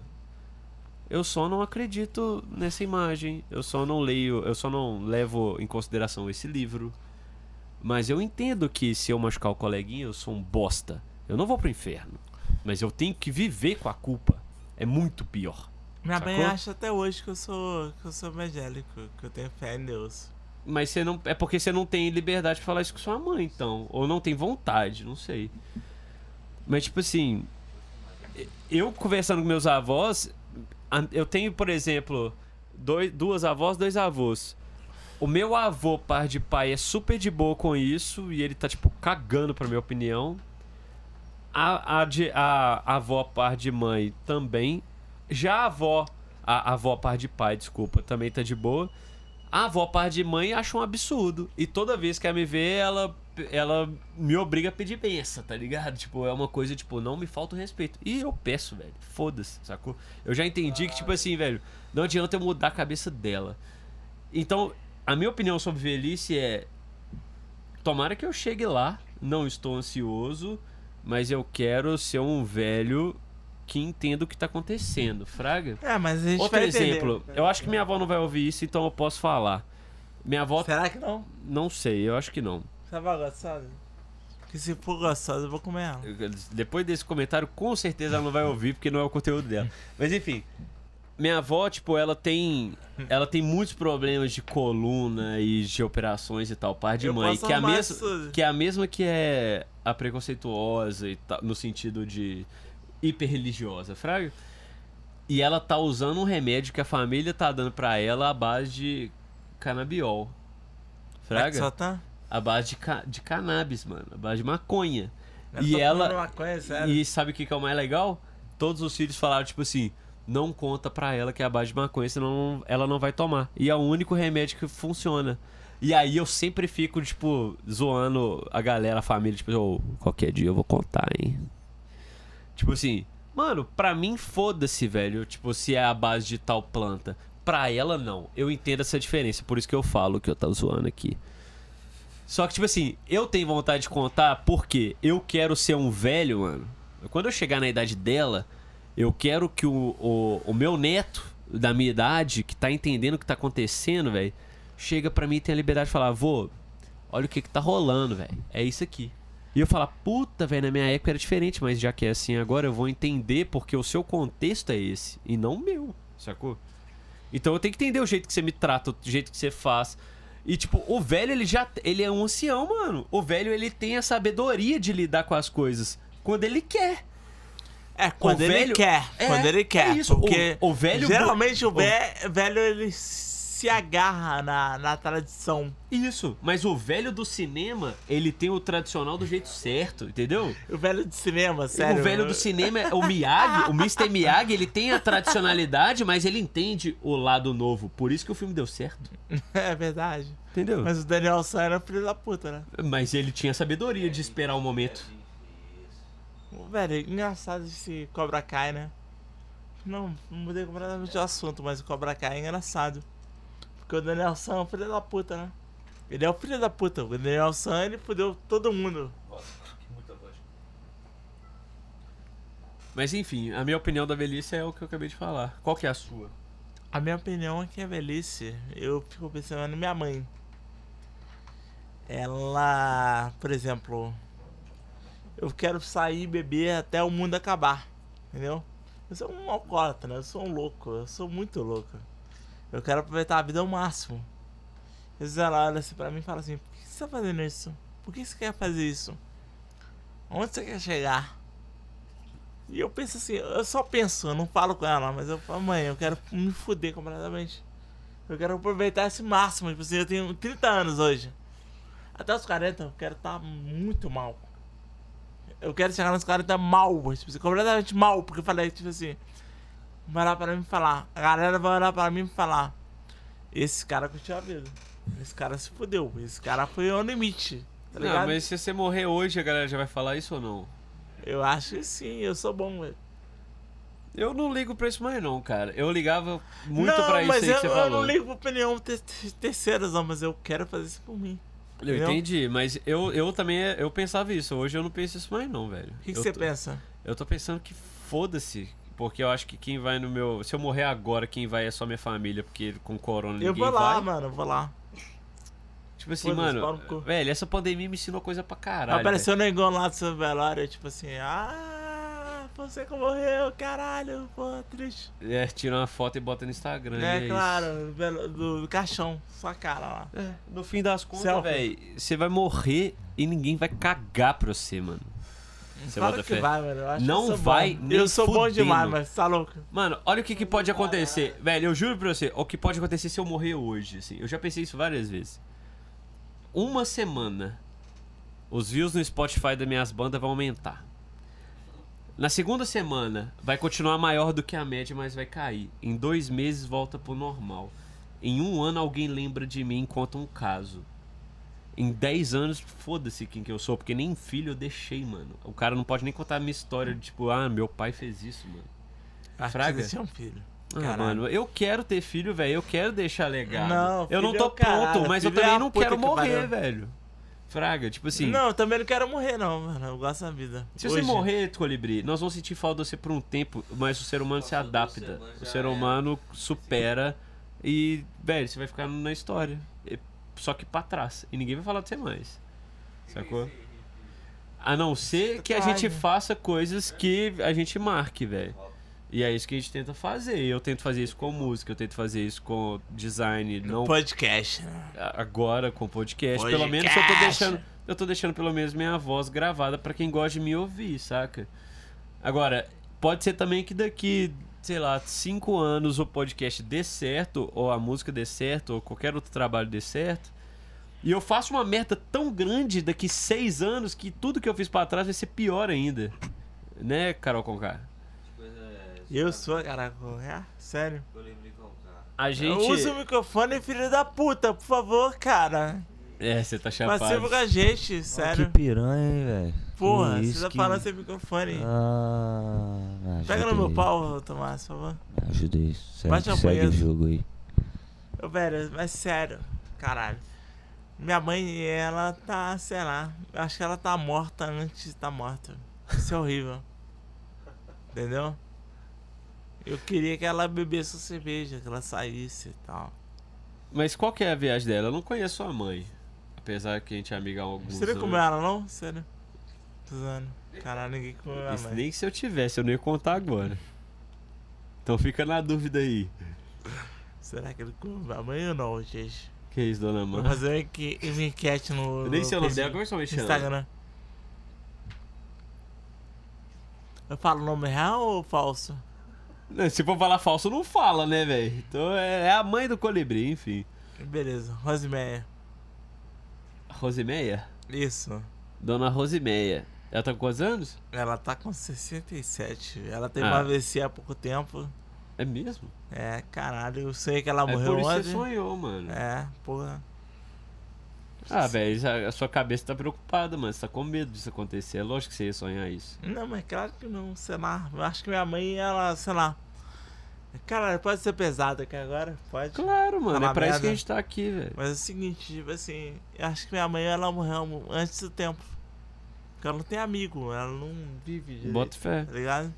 Eu só não acredito nessa imagem. Eu só não leio, eu só não levo em consideração esse livro. Mas eu entendo que se eu machucar o coleguinha, eu sou um bosta. Eu não vou pro inferno. Mas eu tenho que viver com a culpa. É muito pior. Minha mãe Sacou? acha até hoje que eu sou que eu sou evangélico, que eu tenho fé em Deus. Mas você não. É porque você não tem liberdade pra falar isso com sua mãe, então. Ou não tem vontade, não sei. Mas, tipo assim. Eu conversando com meus avós. Eu tenho, por exemplo, dois, duas avós, dois avós. O meu avô, par de pai, é super de boa com isso. E ele tá, tipo, cagando pra minha opinião. A, a, de, a, a avó, par de mãe, também. Já a avó. A, a avó, par de pai, desculpa, também tá de boa. A avó, par de mãe, acha um absurdo. E toda vez que ela me vê, ela, ela me obriga a pedir benção, tá ligado? Tipo, é uma coisa, tipo, não me falta o respeito. E eu peço, velho. Foda-se, sacou? Eu já entendi que, tipo assim, velho, não adianta eu mudar a cabeça dela. Então, a minha opinião sobre velhice é. Tomara que eu chegue lá. Não estou ansioso, mas eu quero ser um velho que entenda o que tá acontecendo. Fraga? É, mas a gente Outro vai entender. exemplo, eu acho que minha avó não vai ouvir isso, então eu posso falar. Minha avó, Será que não? não sei, eu acho que não. Você vai gostar? Porque se for gostosa, eu vou comer ela. Depois desse comentário, com certeza ela não vai ouvir, porque não é o conteúdo dela. Mas enfim, minha avó, tipo, ela tem. Ela tem muitos problemas de coluna e de operações e tal, par de Eu mãe. Que é, a mesma, que é a mesma que é a preconceituosa e tal, no sentido de hiperreligiosa, fraga? E ela tá usando um remédio que a família tá dando pra ela à base de canabiol. Fraga? Só tá? A base de, ca- de cannabis, mano. A base de maconha. Eu E ela- Maconha, sério. E sabe o que, que é o mais legal? Todos os filhos falaram, tipo assim, não conta pra ela que é a base de maconha, senão ela não vai tomar. E é o único remédio que funciona. E aí eu sempre fico, tipo, zoando a galera, a família, tipo, "Ô, qualquer dia eu vou contar, hein? Tipo assim, mano, pra mim foda-se, velho, tipo, se é a base de tal planta. Pra ela, não. Eu entendo essa diferença, por isso que eu falo que eu tô zoando aqui. Só que, tipo assim, eu tenho vontade de contar porque eu quero ser um velho, mano. Quando eu chegar na idade dela, eu quero que o, o, o meu neto da minha idade, que tá entendendo o que tá acontecendo, velho, chega pra mim e tem a liberdade de falar, vô, olha o que que tá rolando, velho. É isso aqui. E eu falar, puta, velho, na minha época era diferente, mas já que é assim agora, eu vou entender porque o seu contexto é esse e não o meu, sacou? Então eu tenho que entender o jeito que você me trata, o jeito que você faz. E tipo, o velho ele já ele é um ancião, mano. O velho ele tem a sabedoria de lidar com as coisas quando ele quer. É, quando O ele velho- quer. É, quando ele quer. é isso. Porque O- o velho- geralmente o, o- ve- velho ele se agarra na, na tradição. Isso, mas o velho do cinema, ele tem o tradicional do jeito certo, entendeu? O velho de cinema, sério. o velho do cinema, é o Miyagi, o Mr. Miyagi, ele tem a tradicionalidade, mas ele entende o lado novo. Por isso que o filme deu certo. É verdade. Entendeu? Mas, Mas o Daniel San era filho da puta, né? ele tinha sabedoria de esperar o momento. Velho, é engraçado esse Cobra Kai, né? Não, não mudei completamente de assunto, mas o Cobra Kai é engraçado. Porque o Daniel San é um filho da puta, né? Ele é o filho da puta. O Daniel San, ele fudeu todo mundo. Muita lógica. Mas enfim, a minha opinião da velhice é o que eu acabei de falar. Qual que é a sua? A minha opinião é que a velhice, eu fico pensando na minha mãe. Ela, por exemplo, eu quero sair e beber até o mundo acabar, entendeu? Eu sou um alcoólatra, né? Eu sou um louco, eu sou muito louco. Eu quero aproveitar a vida ao máximo. Às vezes ela olha assim pra mim e fala assim, por que você tá fazendo isso? Por que você quer fazer isso? Onde você quer chegar? E eu penso assim, eu só penso, eu não falo com ela, mas eu falo, mãe, eu quero me fuder completamente. Eu quero aproveitar esse máximo. Tipo assim, eu tenho 30 anos hoje. Até os 40 eu quero estar muito mal. Eu quero chegar nos 40 mal, tipo assim, completamente mal, porque eu falei, tipo assim, vai olhar pra mim e falar. A galera vai olhar pra mim e falar. Esse cara curtiu a vida. Esse cara se fudeu. Esse cara foi ao limite. Tá Não, ligado? mas se você morrer hoje, a galera já vai falar isso ou não? Eu acho que sim, eu sou bom, velho. Eu não ligo pra isso mais não, cara. Eu ligava muito não, pra isso mas aí eu, que você eu falou. não ligo pra opinião ter, terceiras, não, mas eu quero fazer isso por mim. Eu Entendeu? entendi, mas eu, eu também eu pensava isso. Hoje eu não penso isso mais não, velho. O que, que eu você tô, pensa? Eu tô pensando que foda-se. Porque eu acho que quem vai no meu. Se eu morrer agora, quem vai é só minha família, porque com corona Eu ninguém vou lá, vai. mano, eu vou lá. Tipo assim, no mano, velho, essa pandemia me ensinou coisa pra caralho. Apareceu o negão lá do seu velório, tipo assim, ah, você que morreu, caralho, pô, triste. É, tira uma foto e bota no Instagram. É, isso. claro, velo- do, do caixão, sua cara lá. É, no fim das contas, velho, você vai morrer e ninguém vai cagar pra você, mano. Você Claro bota fé? vai, mano. Eu acho Não vai bom. nem Eu sou bom fudendo. demais, mas tá louco. Mano, olha o que, que pode acontecer. Velho, eu juro pra você, o que pode acontecer se eu morrer hoje, assim. Eu já pensei isso várias vezes. Uma semana, os views no Spotify das minhas bandas vão aumentar. Na segunda semana, vai continuar maior do que a média, mas vai cair. Em dois meses, volta pro normal. Em um ano, alguém lembra de mim e conta um caso. Em 10 anos, foda-se quem que eu sou, porque nem filho eu deixei, mano. O cara não pode nem contar a minha história de tipo, ah, meu pai fez isso, mano. Fraga? você é um filho. Ah, Caralho. mano, eu quero ter filho, velho. Eu quero deixar legado. Não, eu não é tô o caralho, pronto, mas eu filho é também a não quero que morrer, velho. Fraga, tipo assim. Não, eu também não quero morrer, não, mano. Eu gosto da vida. Se Hoje. você morrer, Colibri, nós vamos sentir falta de você por um tempo, mas o ser humano se adapta. semanas, O já ser humano supera e, velho, você vai ficar na história. Só que pra trás. E ninguém vai falar de você mais. Sacou? A não ser que a gente Tatuagem. faça coisas que a gente marque, velho. E é isso que a gente tenta fazer. Eu tento fazer isso com música, eu tento fazer isso com design, não Podcast, né? agora com podcast. Pelo menos eu tô Podcast. deixando, eu tô deixando pelo menos minha voz gravada pra quem gosta de me ouvir, saca? Agora, pode ser também que daqui, sei lá, cinco anos o podcast dê certo, ou a música dê certo, ou qualquer outro trabalho dê certo. E eu faço uma merda tão grande daqui seis anos que tudo que eu fiz pra trás vai ser pior ainda. Né, Carol Conká? Eu sou, caraca. É, sério. K. A gente. Usa o microfone, filho da puta, por favor, cara. É, você tá chapado. Participa com a gente, Que sério. piranha, hein, velho. Porra, você isso, tá que- falando sem microfone. Ah, Pega no meu pau, Tomás, por favor. Me Ajuda aí. Segue, Bate a segue o jogo aí. Ô, velho, mas sério, caralho. Minha mãe, ela tá, sei lá, acho que ela tá morta antes de estar morta. Isso é horrível. Entendeu? Eu queria que ela bebesse cerveja, que ela saísse e tal. Mas qual que é a viagem dela? Eu não conheço sua mãe. Apesar que a gente é amiga há alguns Você não anos. comeu ela, não? Sério? Caralho, ninguém Isso nem se eu tivesse, eu não ia contar agora. Então fica na dúvida aí. Será que ele minha mãe ou não, gente? Que isso, dona Vou Mãe? fazer uma enque- uma enquete no, Eu nem sei o nome dela, Facebook- como é que chama? Instagram. Eu falo nome real ou falso? Se for falar falso, não fala, né, velho? Então é, é a mãe do colibri, enfim. Beleza, Rosimeia. Rosimeia? Isso. Dona Rosimeia. Ela tá com quantos anos? Ela tá com 67. Ela teve Ah. uma AVC há pouco tempo. É mesmo? É, caralho, eu sei que ela é morreu por isso você sonhou, mano. É, porra. Ah, velho, a- sua cabeça tá preocupada, mano. Você tá com medo disso acontecer. É lógico que você ia sonhar isso. Não, mas claro que não, sei lá. Eu acho que minha mãe, ela, sei lá. Cara, pode ser pesada aqui agora? Pode. Claro, mano. Fala é pra isso que a merda. gente tá aqui, velho. Mas é o seguinte, tipo assim, eu acho que minha mãe, ela morreu antes do tempo. Porque ela não tem amigo, ela não vive direito, Bota fé. tá ligado?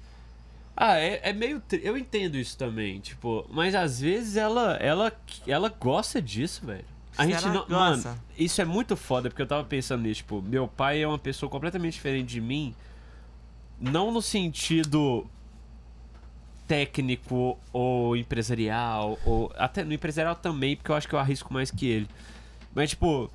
Ah, é, é meio. tri- Eu entendo isso também, tipo, mas às vezes ela ela, ela gosta disso, velho. A gente não. que Mano, gosta? isso é muito foda, porque eu tava pensando nisso, tipo, meu pai é uma pessoa completamente diferente de mim. Não no sentido técnico ou empresarial, ou. Até no empresarial também, porque eu acho que eu arrisco mais que ele. Mas, tipo,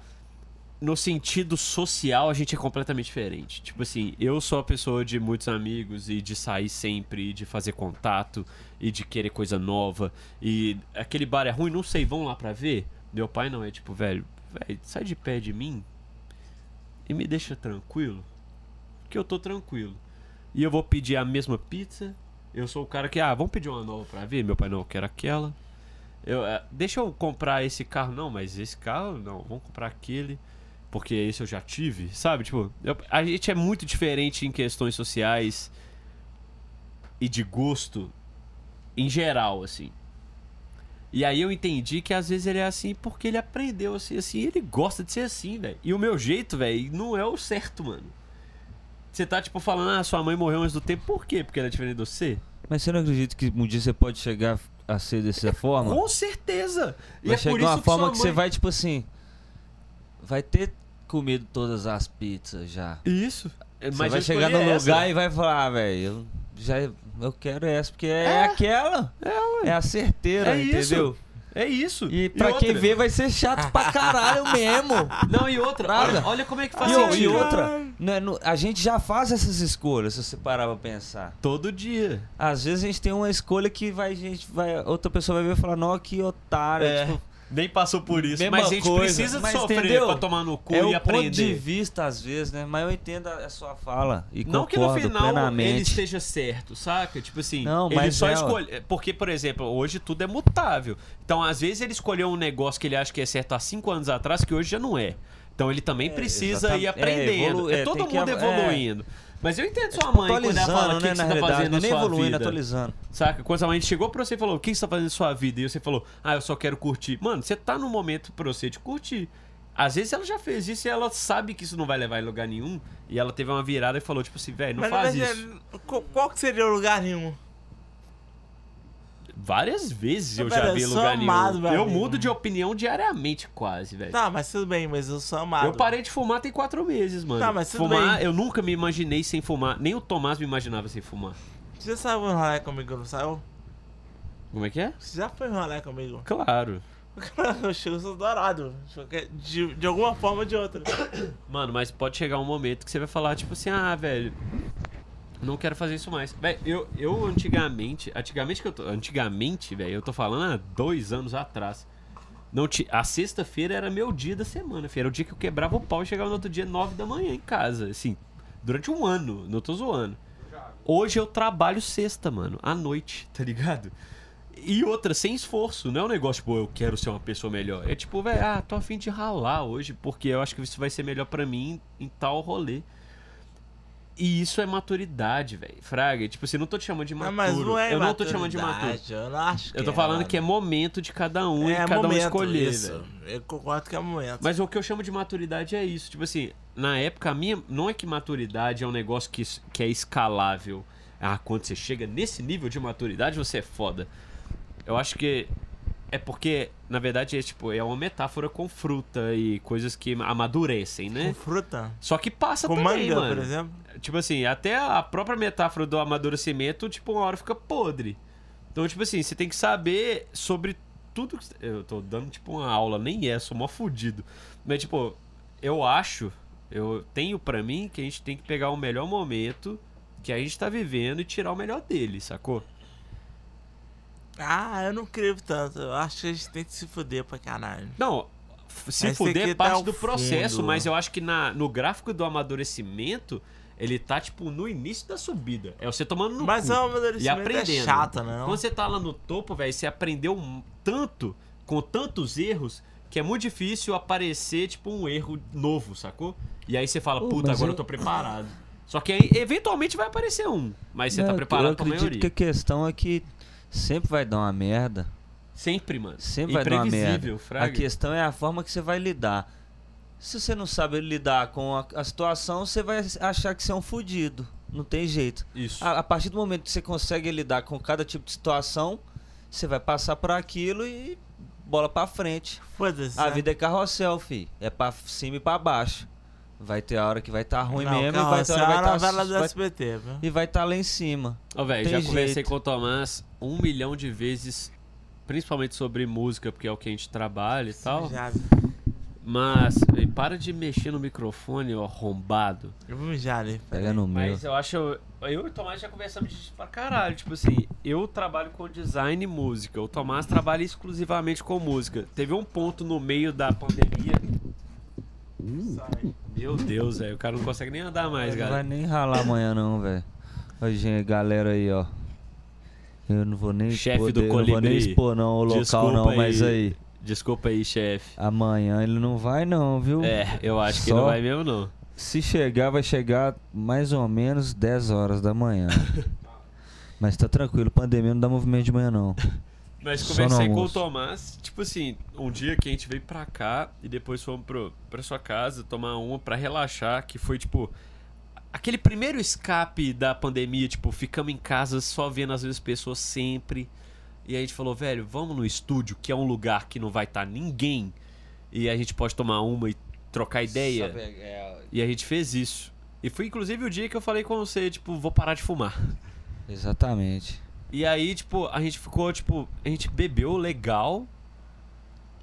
no sentido social, a gente é completamente diferente. Tipo assim, eu sou a pessoa de muitos amigos e de sair sempre, e de fazer contato e de querer coisa nova. E aquele bar é ruim, não sei, vão lá pra ver. Meu pai não é tipo, velho, velho, sai de pé de mim e me deixa tranquilo. Que eu tô tranquilo. E eu vou pedir a mesma pizza. Eu sou o cara que, ah, vamos pedir uma nova pra ver? Meu pai não, eu quero aquela. Eu, eh, deixa eu comprar esse carro, não, mas esse carro não, vamos comprar aquele. Porque esse eu já tive, sabe? Tipo, eu- a gente é muito diferente em questões sociais e de gosto em geral, assim. E aí eu entendi que às vezes ele é assim porque ele aprendeu a ser assim, ele gosta de ser assim, velho. E o meu jeito, velho, não é o certo, mano. Você tá, tipo, falando, ah, sua mãe morreu antes do tempo, por quê? Porque ela é diferente de você? Mas você não acredita que um dia você pode chegar a ser dessa forma? Com certeza! E vai é chegar uma forma sua que você mãe- vai, tipo assim. Vai ter comido todas as pizzas já. Isso. Você Mas vai chegar no essa. lugar e vai falar, ah, velho, eu já eu quero essa, porque é, aquela. É, a certeira, É isso. entendeu? É isso. E pra outra- quem vê vai ser chato pra caralho mesmo. Não, e outra, olha, olha como é que faz E, e outra, não é no- a gente já faz essas escolhas, se você parar pra pensar. Todo dia. Às vezes a gente tem uma escolha que vai, gente, vai, outra pessoa vai ver e falar, não, que otário. É. tipo, Nem passou por isso. Mesma mas a gente coisa. precisa Mas sofrer entendeu? pra tomar no cu é e o ponto de aprender. vista, às vezes, né? Mas eu entendo a, sua fala e Não que no final ele plenamente. esteja certo, saca? Tipo assim, Não, ele mas só é, escolhe. Porque, por exemplo, hoje tudo é mutável. Então, às vezes, ele escolheu um negócio que ele acha que é certo há cinco anos atrás, que hoje já não é. Então ele também É, precisa ir. É, aprendendo. evolu- É, é, todo tem que mundo av- evoluindo. Mas eu entendo sua mãe quando ela fala o que, né, que você tá fazendo não na nem sua evoluindo, vida. atualizando. Saca? Quando a mãe chegou pra você e falou, o que você tá fazendo na sua vida? E você falou, ah, eu só quero curtir. Mano, você tá no momento pra você de curtir. Às vezes ela já fez isso e ela sabe que isso não vai levar em lugar nenhum. E ela teve uma virada e falou, tipo assim, velho, não Mas, faz mas, isso. é, qual- Qual que seria o lugar nenhum? Várias vezes eu Mas, já vi eu lugar amado, nenhum. Eu amigo. mudo de opinião diariamente, quase, velho. Tá, mas tudo bem, mas eu sou amado. Eu parei de fumar tem quatro meses, mano. Tá, mas tudo fumar, bem. eu nunca me imaginei sem fumar. Nem o Tomás me imaginava sem fumar. Você já saiu um rolê comigo, não saiu? Como é que é? Você já foi um rolê comigo? Claro. Eu chego, eu dourado. De, de alguma forma ou de outra. Mano, mas pode chegar um momento que você vai falar, tipo assim, ah, velho, não quero fazer isso mais. Velho, eu, eu antigamente, antigamente que eu tô, antigamente, velho, eu tô falando há dois anos atrás. Não ti, a sexta-feira era meu dia da semana, filho. Era o dia que eu quebrava o pau e chegava no outro dia, nove da manhã em casa. Assim, durante um ano, não tô zoando. Hoje eu trabalho sexta, mano, à noite, tá ligado? E outra, sem esforço, não é um negócio, tipo, eu quero ser uma pessoa melhor. É tipo, velho, ah, tô afim de ralar hoje, porque eu acho que isso vai ser melhor pra mim em tal rolê. E isso é maturidade, velho. Fraga, tipo assim, não tô te chamando de Não, maturo. mas não é eu não tô te chamando de maturo. maturidade, Eu não acho que Eu tô é, falando mano. que é momento de cada um e É cada momento, um escolher, isso. velho. Eu concordo que é momento. Mas o que eu chamo de maturidade é isso. Tipo assim, na época, a minha. Não é que maturidade é um negócio que, que é escalável. Ah, quando você chega nesse nível de maturidade, você é foda. Eu acho que. É porque, na verdade, é tipo, é uma metáfora com fruta e coisas que amadurecem, Com né? fruta. Só que passa Com também, manga, mano. por exemplo. Tipo assim, até a própria metáfora do amadurecimento, tipo, uma hora fica podre. Então, tipo assim, você tem que saber sobre tudo que. Eu tô dando, tipo, uma aula, nem é, sou mó fudido. Mas, tipo, eu acho, eu tenho pra mim que a gente tem que pegar o melhor momento que a gente tá vivendo e tirar o melhor dele, sacou? Ah, eu não creio tanto. Eu acho que a gente tem que se fuder pra caralho. Não, se Mas fuder é até parte o do processo, fundo. mas eu acho que na, no gráfico do amadurecimento, ele tá, tipo, no início da subida. É você tomando no Mas cu. o E amadurecimento é aprendendo. chato, não? Quando você tá lá no topo, velho, você aprendeu um- tanto, com tantos erros, que é muito difícil aparecer, tipo, um erro novo, sacou? E aí você fala, puta, mas agora eu... eu- tô preparado. Só que aí, eventualmente vai aparecer um, mas você Não, tá eu- preparado eu pra acredito maioria. que a questão é que sempre vai dar uma merda. Sempre, mano. Sempre vai dar uma merda. Fraga. A questão é a forma que você vai lidar. Se você não sabe lidar com a, a situação, você vai achar que você é um fudido. Não tem jeito. Isso. A, a partir do momento que você consegue lidar com cada tipo de situação, você vai passar por aquilo e bola pra frente. Foda-se. A né? vida é carrossel, fi. É pra cima e pra baixo. Vai ter a hora que vai estar ruim não, mesmo e vai ter a hora que vai a estar novela do vai, SBT, viu? e vai estar lá em cima. Ó, velho, Tem já conversei com o Tomás um milhão de vezes, principalmente sobre música, porque é o que a gente trabalha e tal. Já, Mas, e para de mexer no microfone, ó, arrombado. eu vou mijar ali. Pega no meu. Mas eu acho. Eu e o Tomás já conversamos disso pra caralho. Tipo assim, eu trabalho com design e música. O Tomás trabalha exclusivamente com música. Teve um ponto no meio da pandemia. Sai. Meu Deus, velho. O cara não consegue nem andar mais, não vai nem ralar amanhã não, velho. Gente, galera aí, ó. Eu não vou nem Chefe expor, do não vou nem expor não o local desculpa não, aí. mas aí. Desculpa aí, chefe. Amanhã ele não vai não, viu? É, eu acho que Só- não vai mesmo, não. Se chegar, vai chegar mais ou menos 10 horas da manhã. Mas tá tranquilo, pandemia não dá movimento de manhã não. Mas conversei com o. Tomás, tipo assim, um dia que a gente veio pra cá e depois fomos pro, pra sua casa tomar uma pra relaxar, que foi tipo. Aquele primeiro escape da pandemia, tipo, ficamos em casa só vendo as mesmas pessoas sempre. E a gente falou, velho, vamos no estúdio, que é um lugar que não vai estar ninguém. E a gente pode tomar uma e trocar ideia. Sabe, é- E a gente fez isso. E foi inclusive o dia que eu falei com você, tipo, vou parar de fumar. Exatamente. E aí, tipo, a gente ficou, tipo, a gente bebeu legal.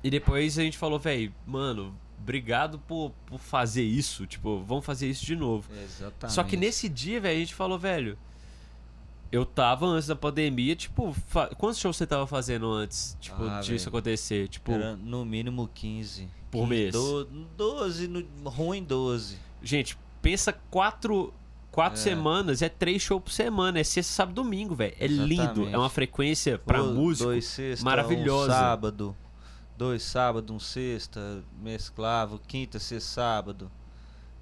E depois a gente falou, velho, mano, obrigado por, por fazer isso. Tipo, vamos fazer isso de novo. Exatamente. Só que nesse dia, velho, a gente falou, velho. Eu tava antes da pandemia, tipo, fa- quantos shows você tava fazendo antes, tipo, Ah, disso velho. acontecer? Tipo, Era no mínimo 15. Por 15, mês. do- 12, no, ruim 12. gente, pensa quatro, quatro É. semanas, é três shows por semana, é sexta, sábado, domingo, velho. É lindo, Exatamente. é uma frequência pra Do- músico. Dois sexta, maravilhosa. Um sábado. Dois sábado, um sexta, mesclavo, quinta, sexta, sábado.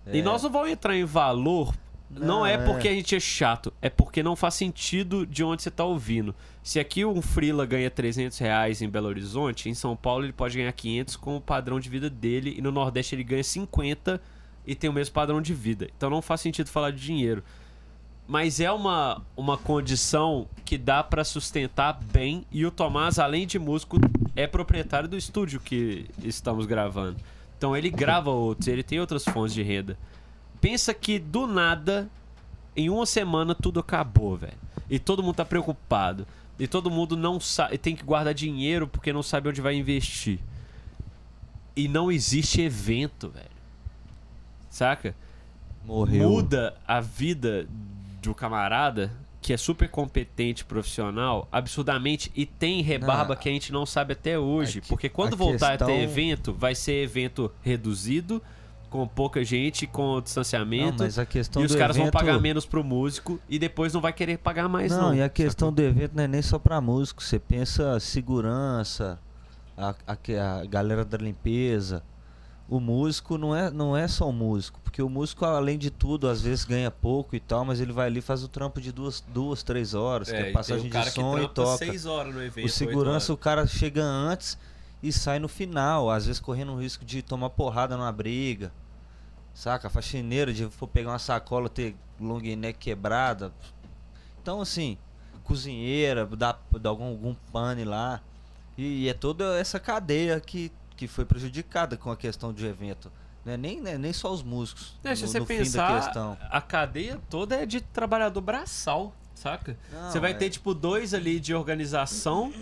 E É, nós não vamos entrar em valor. Não, Não, é é. porque a gente é chato, é porque não faz sentido de onde você tá ouvindo. Se aqui um Freela ganha 300 reais em Belo Horizonte, em São Paulo ele pode ganhar 500 com o padrão de vida dele, e no Nordeste ele ganha 50 e tem o mesmo padrão de vida. Então não faz sentido falar de dinheiro. Mas é uma, uma condição que dá pra sustentar bem, e o Tomás, além de músico, é proprietário do estúdio que estamos gravando. Então ele grava outros, ele tem outras fontes de renda. Pensa que do nada, em uma semana, tudo acabou, velho. E todo mundo tá preocupado. E todo mundo não sabe. Tem que guardar dinheiro porque não sabe onde vai investir. E não existe evento, velho. Saca? morreu. Muda a vida do camarada que é super competente profissional, absurdamente, e tem rebarba Não, que a gente não sabe até hoje. que- porque quando a voltar a ter questão- evento, vai ser evento reduzido, com pouca gente, com Não, distanciamento. mas a questão e os caras evento... vão pagar menos pro músico e depois não vai querer pagar mais, não. Não, e a questão sacou? do evento não é nem só pra músico. Você pensa segurança, a, a, que- a galera da limpeza. O músico não é, não é só o músico, porque o músico, além de tudo, às vezes ganha pouco e tal, mas ele vai ali e faz o trampo de duas, duas três horas, que é passagem de som e toca. seis horas no evento. O segurança, o cara chega antes e sai no final, às vezes correndo o risco de tomar porrada numa briga. Saca? A faxineira de for pegar uma sacola ter long neck quebrada. Então assim, cozinheira, dá, dá algum, algum pane lá. E, é toda essa cadeia que, que foi prejudicada com a questão de evento. Não é nem, não é nem só os músicos. Se no, você no fim pensar, a cadeia toda é de trabalhador braçal, saca? Não, você vai é- ter, tipo, dois ali de organização,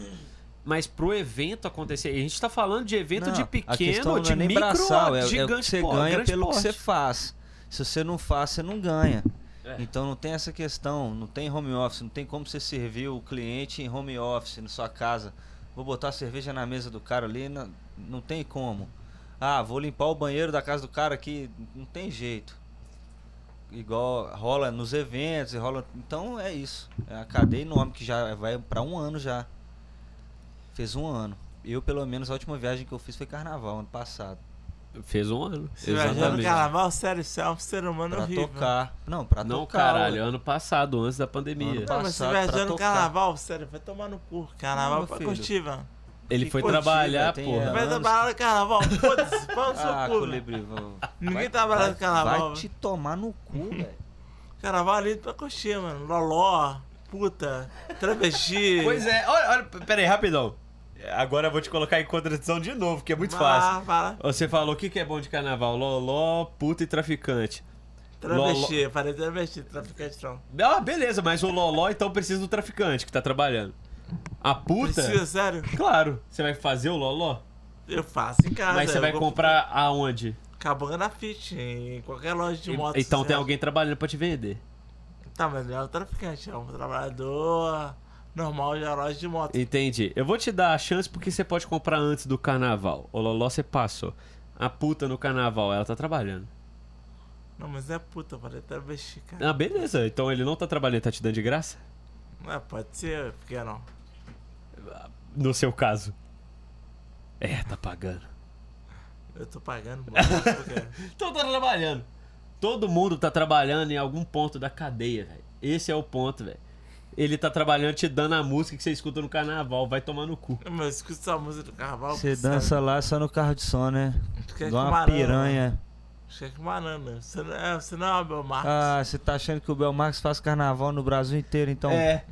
mas pro evento acontecer. A gente tá falando de evento Não, de pequeno, de é nem micro, braçal, é, é o gigante, que você pô, ganha pelo que porte. você faz. Se você não faz, você não ganha. É. Então não tem essa questão, não tem home office, não tem como você servir o cliente em home office na sua casa. Vou botar a cerveja na mesa do cara ali, não, não tem como. Ah, vou limpar o banheiro da casa do cara aqui, não tem jeito. Igual rola nos eventos, e rola. Então é isso. É a cadeia enorme que já vai pra um ano já. Fez um ano. Eu, pelo menos, a última viagem que eu fiz foi carnaval, ano passado. Fez um ano. Você viajando no Exatamente. carnaval, sério, você é um ser humano Pra horrível. tocar. Não, pra Não, tocar. caralho, ué. ano passado, antes da pandemia. Ano Não, mas você pra viajando carnaval, sério, vai tomar no cu. Carnaval Não, pra meu filho. curtir, mano. Ele Que foi curtir, trabalhar, tem porra. Vai anos. trabalhar no carnaval, foda-se, pau no seu Ah, cu. colibri. Ninguém vai- trabalha no carnaval, Vai te velho. tomar no cu, velho. Carnaval ali pra curtir, mano. Loló, puta, travesti. Pois é, olha, olha, pera aí, rapidão. Agora eu vou te colocar em contradição de novo, que é muito Vai fácil. lá, Fala. Você falou o que, que é bom de carnaval? Loló, puta e traficante. Travesti, eu falei travesti, traficante não. Ah, beleza, mas o Loló então precisa do traficante que tá trabalhando. A puta? Precisa, sério? Claro. Você vai fazer o Loló? Eu faço em casa. mas você vai vou- comprar aonde? Cabanga na Fit, em qualquer loja de E- moto. então tem alguém trabalhando pra te vender. Tá, mas não é o traficante, é um trabalhador normal de loja de moto. Entendi. Eu vou te dar a chance porque você pode comprar antes do carnaval. O Loló você passou. A puta no carnaval, ela tá trabalhando. Não, mas é puta, falei travesti, cara. Ah, beleza. Então ele não tá trabalhando, tá te dando de graça? Não, é, pode ser, por que não? No seu caso. É, tá pagando. Eu tô pagando, mano. Então tá trabalhando. Todo mundo tá trabalhando em algum ponto da cadeia, velho. Esse é o ponto, velho. Ele tá trabalhando te dando a música que você escuta no carnaval. Vai tomar no cu. Mas eu escuto essa música do carnaval. Você sabe? dança lá só no carro de som, né? Que uma marana, piranha. Acho que é que banana. Você não é, você não é o Abel Marcos. Ah, você tá achando que o Belmarx faz carnaval no Brasil inteiro, então. É.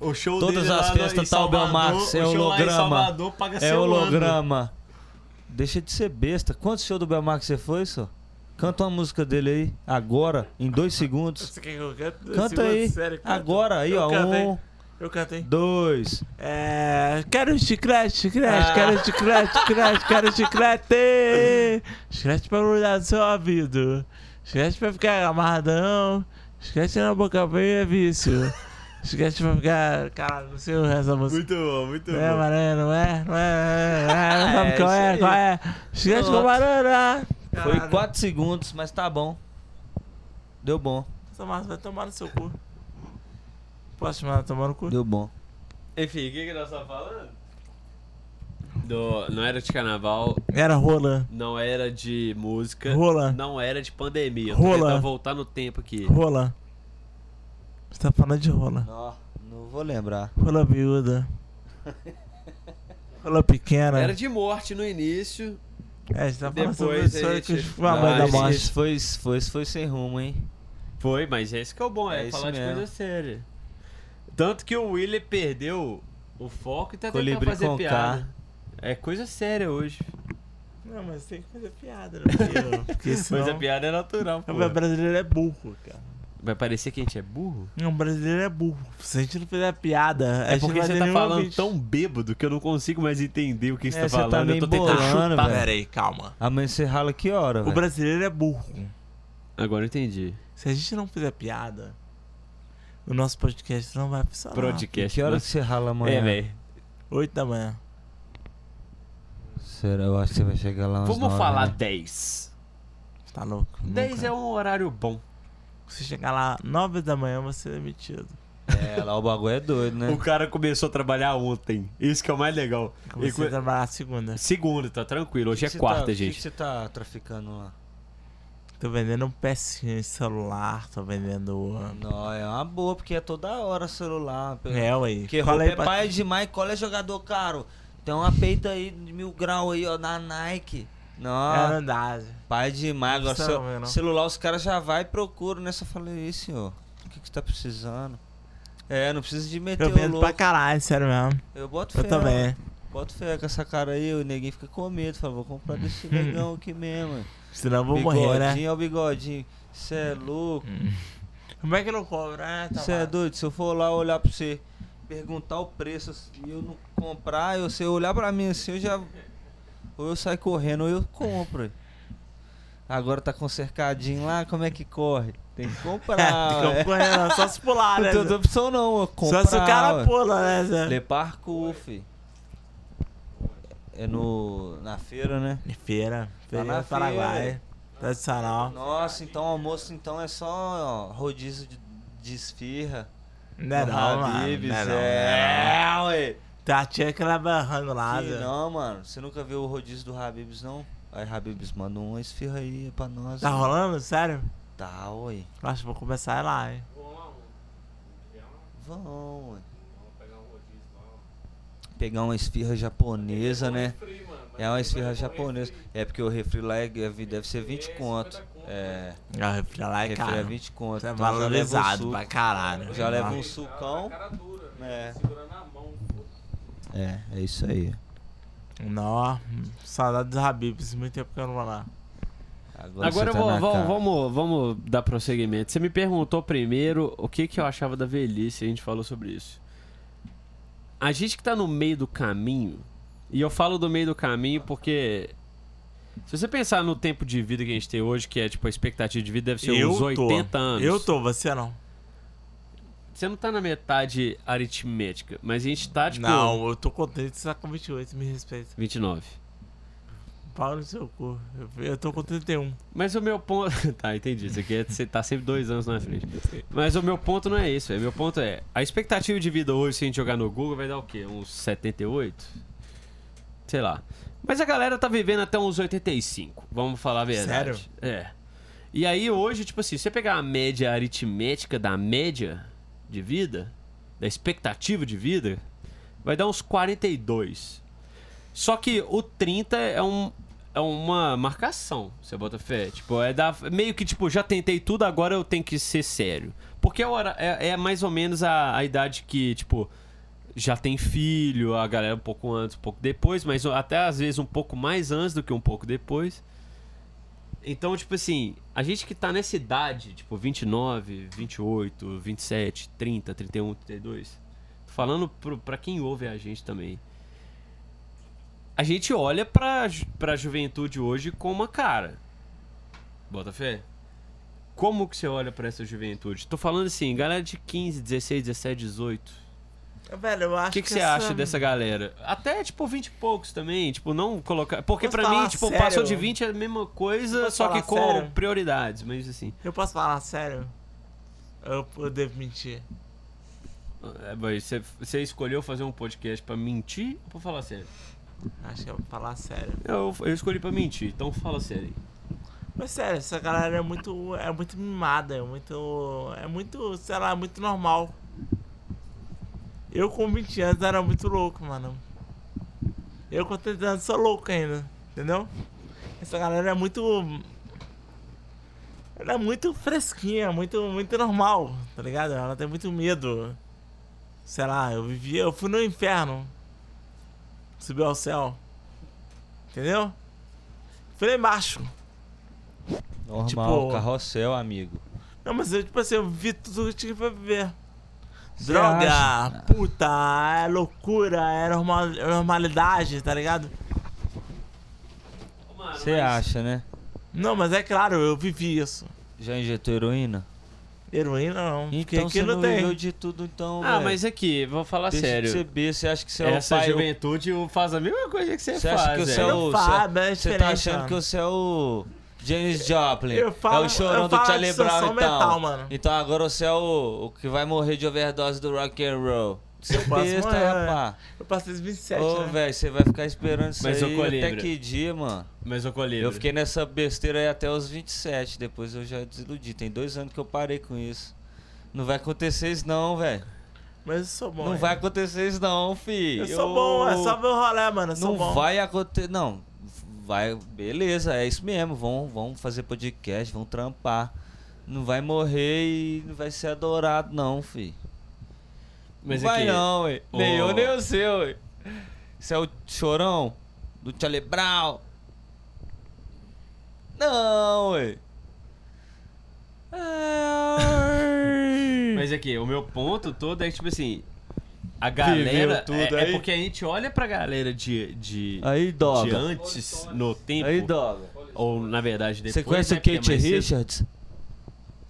O show Todas dele as festas tá o Belmarx, é holograma. Salvador paga É holograma. Deixa de ser besta. Quantos shows do Belmarx você foi, só? Canta uma música dele aí, agora, em dois segundos. Você quer que eu cante? Canta Segunda aí. série, canta. Agora, aí, Eu ó. cantei. Um, Eu cantei. dois. É. Quero chiclete, chiclete, Ah. quero chiclete, chiclete, quero chiclete. Chiclete pra grudar no seu ouvido. Chiclete pra ficar amarradão. Chiclete na boca bem é vício. Chiclete pra ficar. Caralho, não sei o resto da música. Muito bom, muito Não é, bom. Maranhão, não é? Não é? Não é? Não sabe É, qual é? aí. Qual é? Chiclete com Pronto. banana. Foi Caralho. 4 segundos, mas tá bom. Deu bom, Essa massa vai tomar no seu cu. Posso chamar tomar no cu? deu bom. Enfim, o que, que nós estamos falando? Do, não era de carnaval, Era rola. não era de música, Rola. não era de pandemia. Rola. tentando voltar no tempo aqui. Rola. Você tá falando de rola. Não, não vou lembrar. Rola miúda. Rola pequena. Era de morte no início. É, você tá falando sobre Depois isso a que gente- foi a mãe Ah, da morte. Esse foi, foi, foi sem rumo, hein? Foi, mas esse que é o bom, é, É isso falar de mesmo. coisa séria. Tanto que o William perdeu o foco e tá tentando Colibri fazer com K. piada. É coisa séria hoje. Não, mas tem que fazer piada, né? Porque, porque senão... Mas a piada é natural, pô. O brasileiro é burro, cara. Vai parecer que a gente é burro? Não, o brasileiro é burro. Se a gente não fizer piada, a É gente porque você tá falando ouvinte. tão bêbado que eu não consigo mais entender o que você É, tá você tá falando. meio eu tô tentando embolando, chutar. velho. Pera aí, calma. Amanhã você rala que hora, O velho? brasileiro é burro. Agora eu entendi. Se a gente não fizer piada, o nosso podcast não vai funcionar. Podcast. Que hora que nossa. você rala amanhã? É, velho. 8 da manhã. Será? Eu acho que você vai chegar lá umas Vamos nove, falar né? 10. Tá louco? 10 Nunca. é um horário bom. Se chegar lá 9 da manhã, você é demitido. É, lá o bagulho é doido, né? O cara começou a trabalhar ontem. Isso que é o mais legal. Comecei E a trabalhar segunda. Segunda, tá tranquilo. Hoje Que é quarta, tá, O gente. que, que você tá traficando lá? Tô vendendo um pecinho de celular, tô vendendo. Não, é uma boa, porque é toda hora celular. É, ué. Porque roupa aí é pra- pai demais, cola é jogador caro. Tem uma peita aí de mil grau aí, ó, na Nike. Não, É, dá. pai demais. Agora, Não não. celular, os caras já vai e procuram nessa. Eu falei, "Ih, senhor, o que, que você tá precisando? É, não precisa de meter Eu o vendo louco. pra caralho, sério mesmo. Eu boto fé. Eu também. Boto fé com essa cara aí, o neguinho fica com medo. Fala, vou comprar desse negão aqui mesmo. Senão eu vou bigodinho, morrer, né? é o bigodinho. Cê é louco. Como é que não cobra? Ah, tá Você é lá. doido? Se eu for lá olhar pra você, perguntar o preço e eu não comprar, eu, se eu olhar pra mim assim, eu já. Ou eu saio correndo ou eu compro. Agora tá com cercadinho lá, como é que corre? Tem que comprar. Tem que não, só se pular, né? Não tem outra opção não, eu comprar. Só se o cara pula, né? Zé? Le Parcours, fi. É no. na feira, né? Feira. Feira na do Paraguai. Tradicional. Nossa, então almoço então é só ó, rodízio de, de esfirra. Não é não, mano. Habib's, Não é não, não é é, ué. Não. Tem a tia que ela barrando lá, Zé. não, mano. Você nunca viu o rodízio do Habibs, não? Aí, Habibs, manda uma esfirra aí pra nós. Tá ué. rolando? Sério? Tá. Eu Acho que vou começar lá, hein? Vão, ué. Pegar uma esfirra japonesa, né? É uma esfirra japonesa. É porque o refri lá é, é- deve ser 20 conto. É, Ah, o refri lá é refri é caro. 20 conto. É Então um valorizado pra caralho. Já leva um sucão. É. É, é isso aí. Nó, saudade dos Habibs. Muito tempo que eu não vou lá. Agora, Agora tá vou, vamos, vamos, vamos dar prosseguimento. Você me perguntou primeiro o que, que eu achava da velhice, a gente falou sobre isso. A gente que tá no meio do caminho, e eu falo do meio do caminho porque. Se você pensar no tempo de vida que a gente tem hoje, que é tipo a expectativa de vida deve ser eu uns tô. 80 anos. Eu tô, você não. Você não tá na metade aritmética, mas a gente tá tipo. Não, eu tô contente de estar com 28, me respeita. 29. Pau no seu cu. Eu, eu tô com 31. Mas o meu ponto. tá, entendi. Você quer você tá sempre dois anos na frente. Mas o meu ponto não é isso, velho. Meu ponto é. A expectativa de vida hoje, se a gente jogar no Google, vai dar o quê? Uns 78? sei lá. Mas a galera tá vivendo até uns 85, vamos falar a verdade. Sério? É. E aí hoje, tipo assim, se você pegar a média aritmética da média de vida, da expectativa de vida, vai dar uns 42. Só que o 30 é um é uma marcação, você bota fé. Tipo, é da, meio que tipo, já tentei tudo, agora eu tenho que ser sério. Porque é, é, é mais ou menos a, a idade que, tipo, já tem filho, a galera um pouco antes, um pouco depois, mas até às vezes um pouco mais antes do que um pouco depois. Então, tipo assim, a gente que tá nessa idade, tipo 29, 28, 27, 30, 31, 32, tô falando pro, pra quem ouve a gente também. A gente olha pra, pra juventude hoje com uma cara. Bota fé? Como que você olha pra essa juventude? Tô falando assim, galera de 15, 16, 17, 18. Velho, eu acho O que, que você essa- acha dessa galera? Até, tipo, 20 e poucos também. Tipo, não colocar. Porque pra mim, tipo, sério? passou de 20 é a mesma coisa, só que com sério? prioridades. Mas assim. Eu posso falar sério? Eu, eu devo mentir. é, mas Você, você escolheu fazer um podcast pra mentir ou pra falar sério? Acho que eu vou falar sério. Eu, eu escolhi pra mentir, então fala sério. aí. Mas sério, essa galera é muito. É muito mimada, é muito. É muito, sei lá, é muito normal. Eu com 20 anos era muito louco, mano. Eu com 30 anos sou louco ainda, entendeu? Essa galera é muito. Ela é muito fresquinha, muito, muito normal, tá ligado? Ela tem muito medo. Sei lá, eu vivi. Eu fui no inferno. Subi ao céu. Entendeu? Fui lá embaixo. Normal, Tipo- carrossel, amigo. Não, mas eu, tipo assim, eu vi tudo que tinha pra viver. Droga, acha? puta, é loucura, é normal, é normalidade, tá ligado? Você acha, né? Não, mas é claro, eu vivi isso. Já injetou heroína? Heroína não, porque Então você não não tem. viveu de tudo, então, Ah, velho. mas aqui, vou falar Deixa sério. de ser B, você acha que você é Essa o pai... juventude faz a mesma coisa que você, Você faz. acha que você é velho. o... Faz, mas é Você tá achando que você é o... James Joplin. Eu falo- é o chorão eu do falo Charlie Brown, então. metal, mano. Então agora você é o, o que vai morrer de overdose do rock and roll. Você Eu besta, rapaz. Eu passei os 27, Ô, né? velho, você vai ficar esperando isso Mas, aí até que dia, mano? Mas o colírio. Eu fiquei nessa besteira aí até os 27, depois eu já desiludi. Tem dois anos que eu parei com isso. Não vai acontecer isso não, velho. Mas eu sou bom. Não hein? vai acontecer isso não, fi. Eu sou bom, é só ver o rolê, mano. Eu sou Não bom. vai acontecer, não. Vai, beleza, é isso mesmo. Vão, vão fazer podcast, vão trampar. Não vai morrer e não vai ser adorado, não, fi. Mas não vai aqui, não, ué. ô- Nem eu, nem o seu, ué. Você é o chorão do Charlie Brown? Não, ué. É... Mas aqui, o meu ponto todo é que, tipo assim. A galera. tudo é, é aí? porque a gente olha pra galera de. de Aí, de antes, no tempo. Aí, Doga. Ou na verdade depois. Você conhece né, o é Kate cedo. Richards?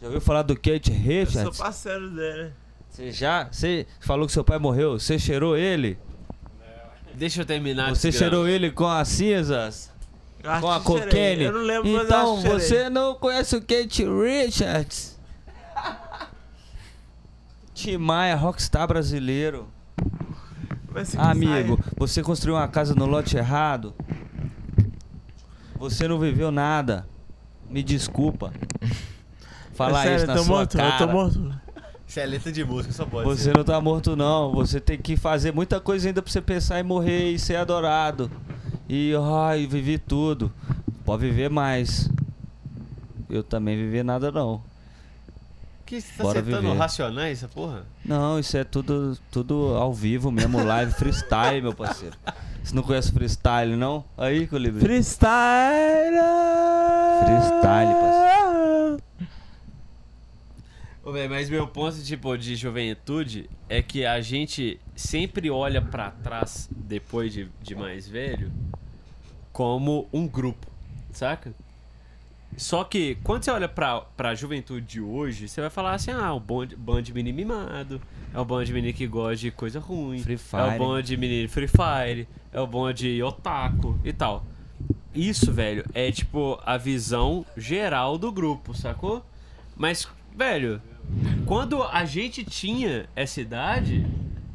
Já ouviu falar do Kate Eu sou Richards? parceiro dele. Você já? Você falou que seu pai morreu? Você cheirou ele? Deixa eu terminar. Você cheirou ele com as cinzas? Eu Com a cocaine? Eu não lembro, mas eu Então, cheirei. você não conhece o Kate Richards? Tim Maia, rockstar brasileiro. Amigo, sai. você construiu uma casa no lote errado. Você não viveu nada. Me desculpa. Falar É sério, isso na eu tô sua morto, cara. Eu tô morto. Isso é letra de música, só pode Você ser. não tá morto não. Você tem que fazer muita coisa ainda pra você pensar em morrer e ser adorado. E ai, vivi tudo. Pode viver mais. Eu também vivi nada não. Que você tá Bora acertando viver. racionais, essa porra? Não, isso é tudo, tudo ao vivo mesmo, live, freestyle, meu parceiro. Você não conhece freestyle, não? Aí, Colibri. Freestyle! Freestyle, parceiro. Ô, véi, mas meu ponto, tipo, de juventude é que a gente sempre olha pra trás, depois de, de mais velho, como um grupo, saca? Só que, quando você olha pra, pra juventude de hoje, você vai falar assim, ah, o bando de menino mimado, é o bando de menino que gosta de coisa ruim, Free é o Fire. bando de menino Free Fire, é o bando de otaku e tal. Isso, velho, é tipo a visão geral do grupo, sacou? Mas, velho, quando a gente tinha essa idade,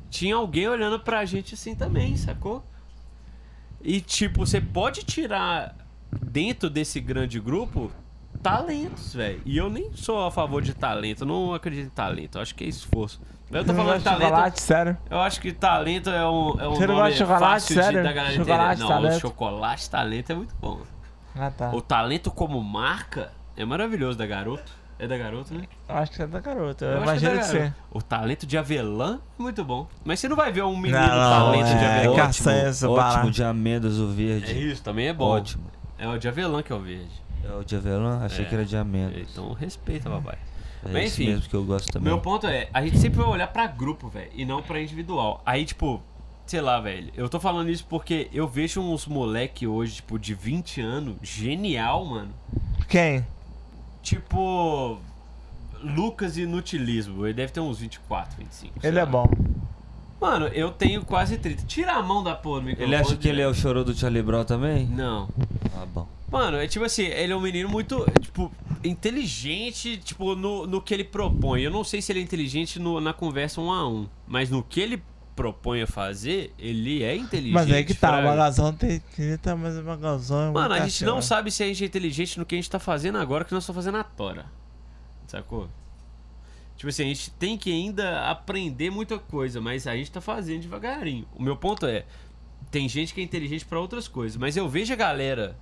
tinha alguém olhando pra gente assim também, sacou? E, tipo, você pode tirar dentro desse grande grupo talentos, velho. E eu nem sou a favor de talento, eu não acredito em talento, eu acho que é esforço. Eu tô falando de de talento. chocolate, sério? Eu acho que talento é um, é um Você não nome gosta de chocolate, fácil de, sério? da galera Chocolate, entender. Não, o talento? chocolate talento é muito bom. Ah, tá. O talento como marca é maravilhoso da Garoto. É da Garoto, né? Eu acho que é da garota. Eu, Eu que é imagino que sim. Garoto. O talento de avelã é muito bom. Mas você não vai ver um menino Não, não, talento de é avelã. castanha, essa ótimo barato. de amêndoas o É verde. isso, também é bom. Ótimo. É o de avelã que é o verde. É o de avelã? Achei É. que era de amêndoas. Então respeita, papai. É Mas esse enfim, mesmo que eu gosto também. Meu ponto é, a gente sempre vai olhar pra grupo, velho, e não pra individual. Aí, tipo, sei lá, velho, eu tô falando isso porque eu vejo uns moleque hoje, tipo, de 20 anos, genial, mano. Quem? Tipo, Lucas Inutilismo, ele deve ter uns 24, 25. sei Ele é lá. bom. Mano, eu tenho quase 30. Tira a mão da porra do microfone. Ele acha que ele é o chorô do Charlie Brown também? Não. Ah, bom. Mano, é tipo assim, ele é um menino muito, tipo, inteligente, tipo, no, no que ele propõe. Eu não sei se ele é inteligente no- na conversa um a um, mas no que ele propõe a fazer, ele é inteligente. Mas aí que tá, o. Magazão tem 30, mas o Magazão é Mano, a gente não sabe se a gente é inteligente no que a gente tá fazendo agora, que nós estamos fazendo a Tora. Sacou? Tipo assim, a gente tem que ainda aprender muita coisa, mas a gente tá fazendo devagarinho. O meu ponto é, tem gente que é inteligente pra outras coisas, mas eu vejo a galera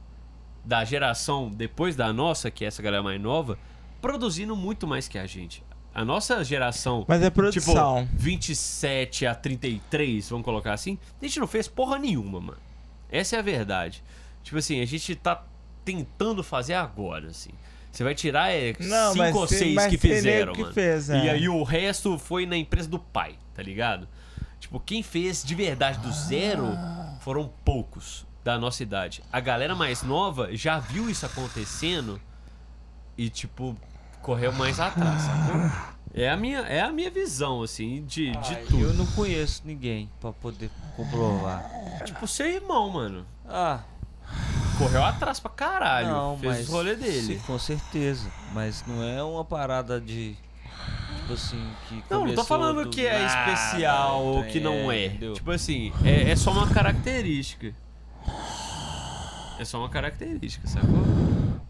da geração depois da nossa, que é essa galera mais nova, produzindo muito mais que a gente. A nossa geração, Mas é tipo, produção. 27 a 33, vamos colocar assim, a gente não fez porra nenhuma, mano. Essa é a verdade. Tipo assim, a gente tá tentando fazer agora, assim. Você vai tirar é, Não, cinco ou seis que fizeram, que mano. fez, é. E aí o resto foi na empresa do pai, tá ligado? Tipo, quem fez de verdade do zero foram poucos da nossa idade. A galera mais nova já viu isso acontecendo e, tipo, correu mais atrás, sacou? É a minha, é a minha visão, assim, de, de tudo. Eu não conheço ninguém pra poder comprovar. Tipo, seu irmão, mano. Ah, Correu atrás pra caralho. não, fez mas... o rolê dele. Sim, com certeza. Mas não é uma parada de... Tipo assim, que Não, não tô falando do que é nada, especial ou que não é. entendeu? Tipo assim, é, é só uma característica. É só uma característica, sacou?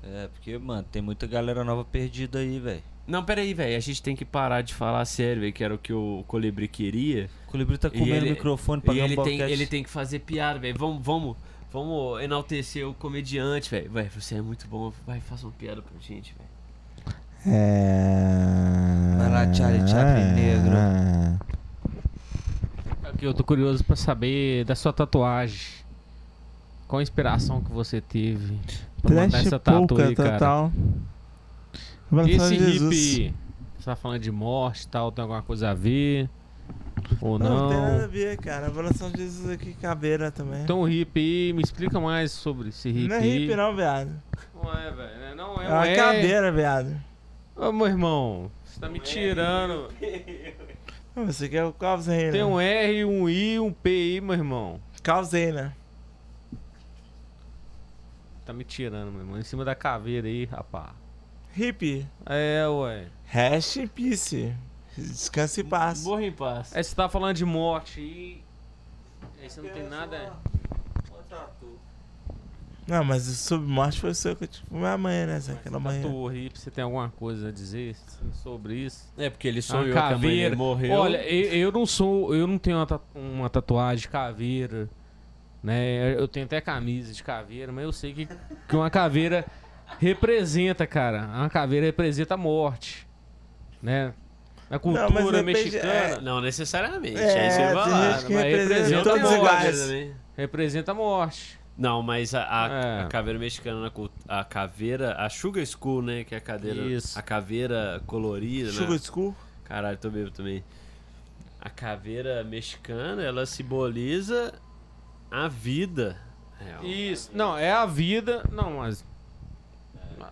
É, porque, mano, tem muita galera nova perdida aí, velho. Não, pera aí, velho. A gente tem que parar de falar sério, velho, que era o que o Colibri queria. O Colibri tá E comendo ele- o microfone E pagando ele tem, ele tem que fazer piada, velho. Vamos, vamos, vamos enaltecer o comediante, velho. Vai, você é muito bom. Vai, faça uma piada pra gente, velho. É. Vai lá, Charlie Chaplin negro. É. Aqui eu tô curioso pra saber da sua tatuagem. Qual a inspiração que você teve pra mandar Trash essa tatu pouca aí, cara? total. E esse hippie, você tá falando de morte e tal, tem alguma coisa a ver? Ou Não, não? tem nada a ver, cara. Revelação de Jesus aqui, caveira também. Então o hippie aí, me explica mais sobre esse hippie não é hippie, não, viado. Não é, velho. né? Não é, É uma é... caveira, viado. Ô, meu irmão, você tá me tirando. Não, Você quer o Calzeina. Tem um R, um I, um P aí, meu irmão. Calzeina. Tá me tirando, meu irmão. Em cima da caveira aí, rapá. Hippie. É, ué. Hash peace. Descanse e paz. Morra em paz. Aí você tá falando de morte aí. Aí você não tem nada. Não, mas o submorte foi só que eu tive minha mãe, né? Zé? Aquela manhã. Tatu hippie, você tem alguma coisa a dizer sobre isso? É, porque ele Uma sonhou que a mãe morreu. Olha, eu, eu não sou. Eu não tenho uma, uma tatuagem de caveira. Né? Eu tenho até camisa de caveira, mas eu sei que, que uma caveira representa, cara. Uma caveira representa a morte. Né? Na cultura Não, mexicana, Não necessariamente. É, aí você vai tem lá. gente que mas representa todos a morte iguais. também. representa a morte. Não, mas a, a- É. a caveira mexicana, a caveira, a Sugar School, né? Que é a cadeira. Isso. A caveira colorida, Sugar né? School. Caralho, tô bêbado também. A caveira mexicana, ela simboliza a vida. real. Isso. Não, é a vida. Não, mas.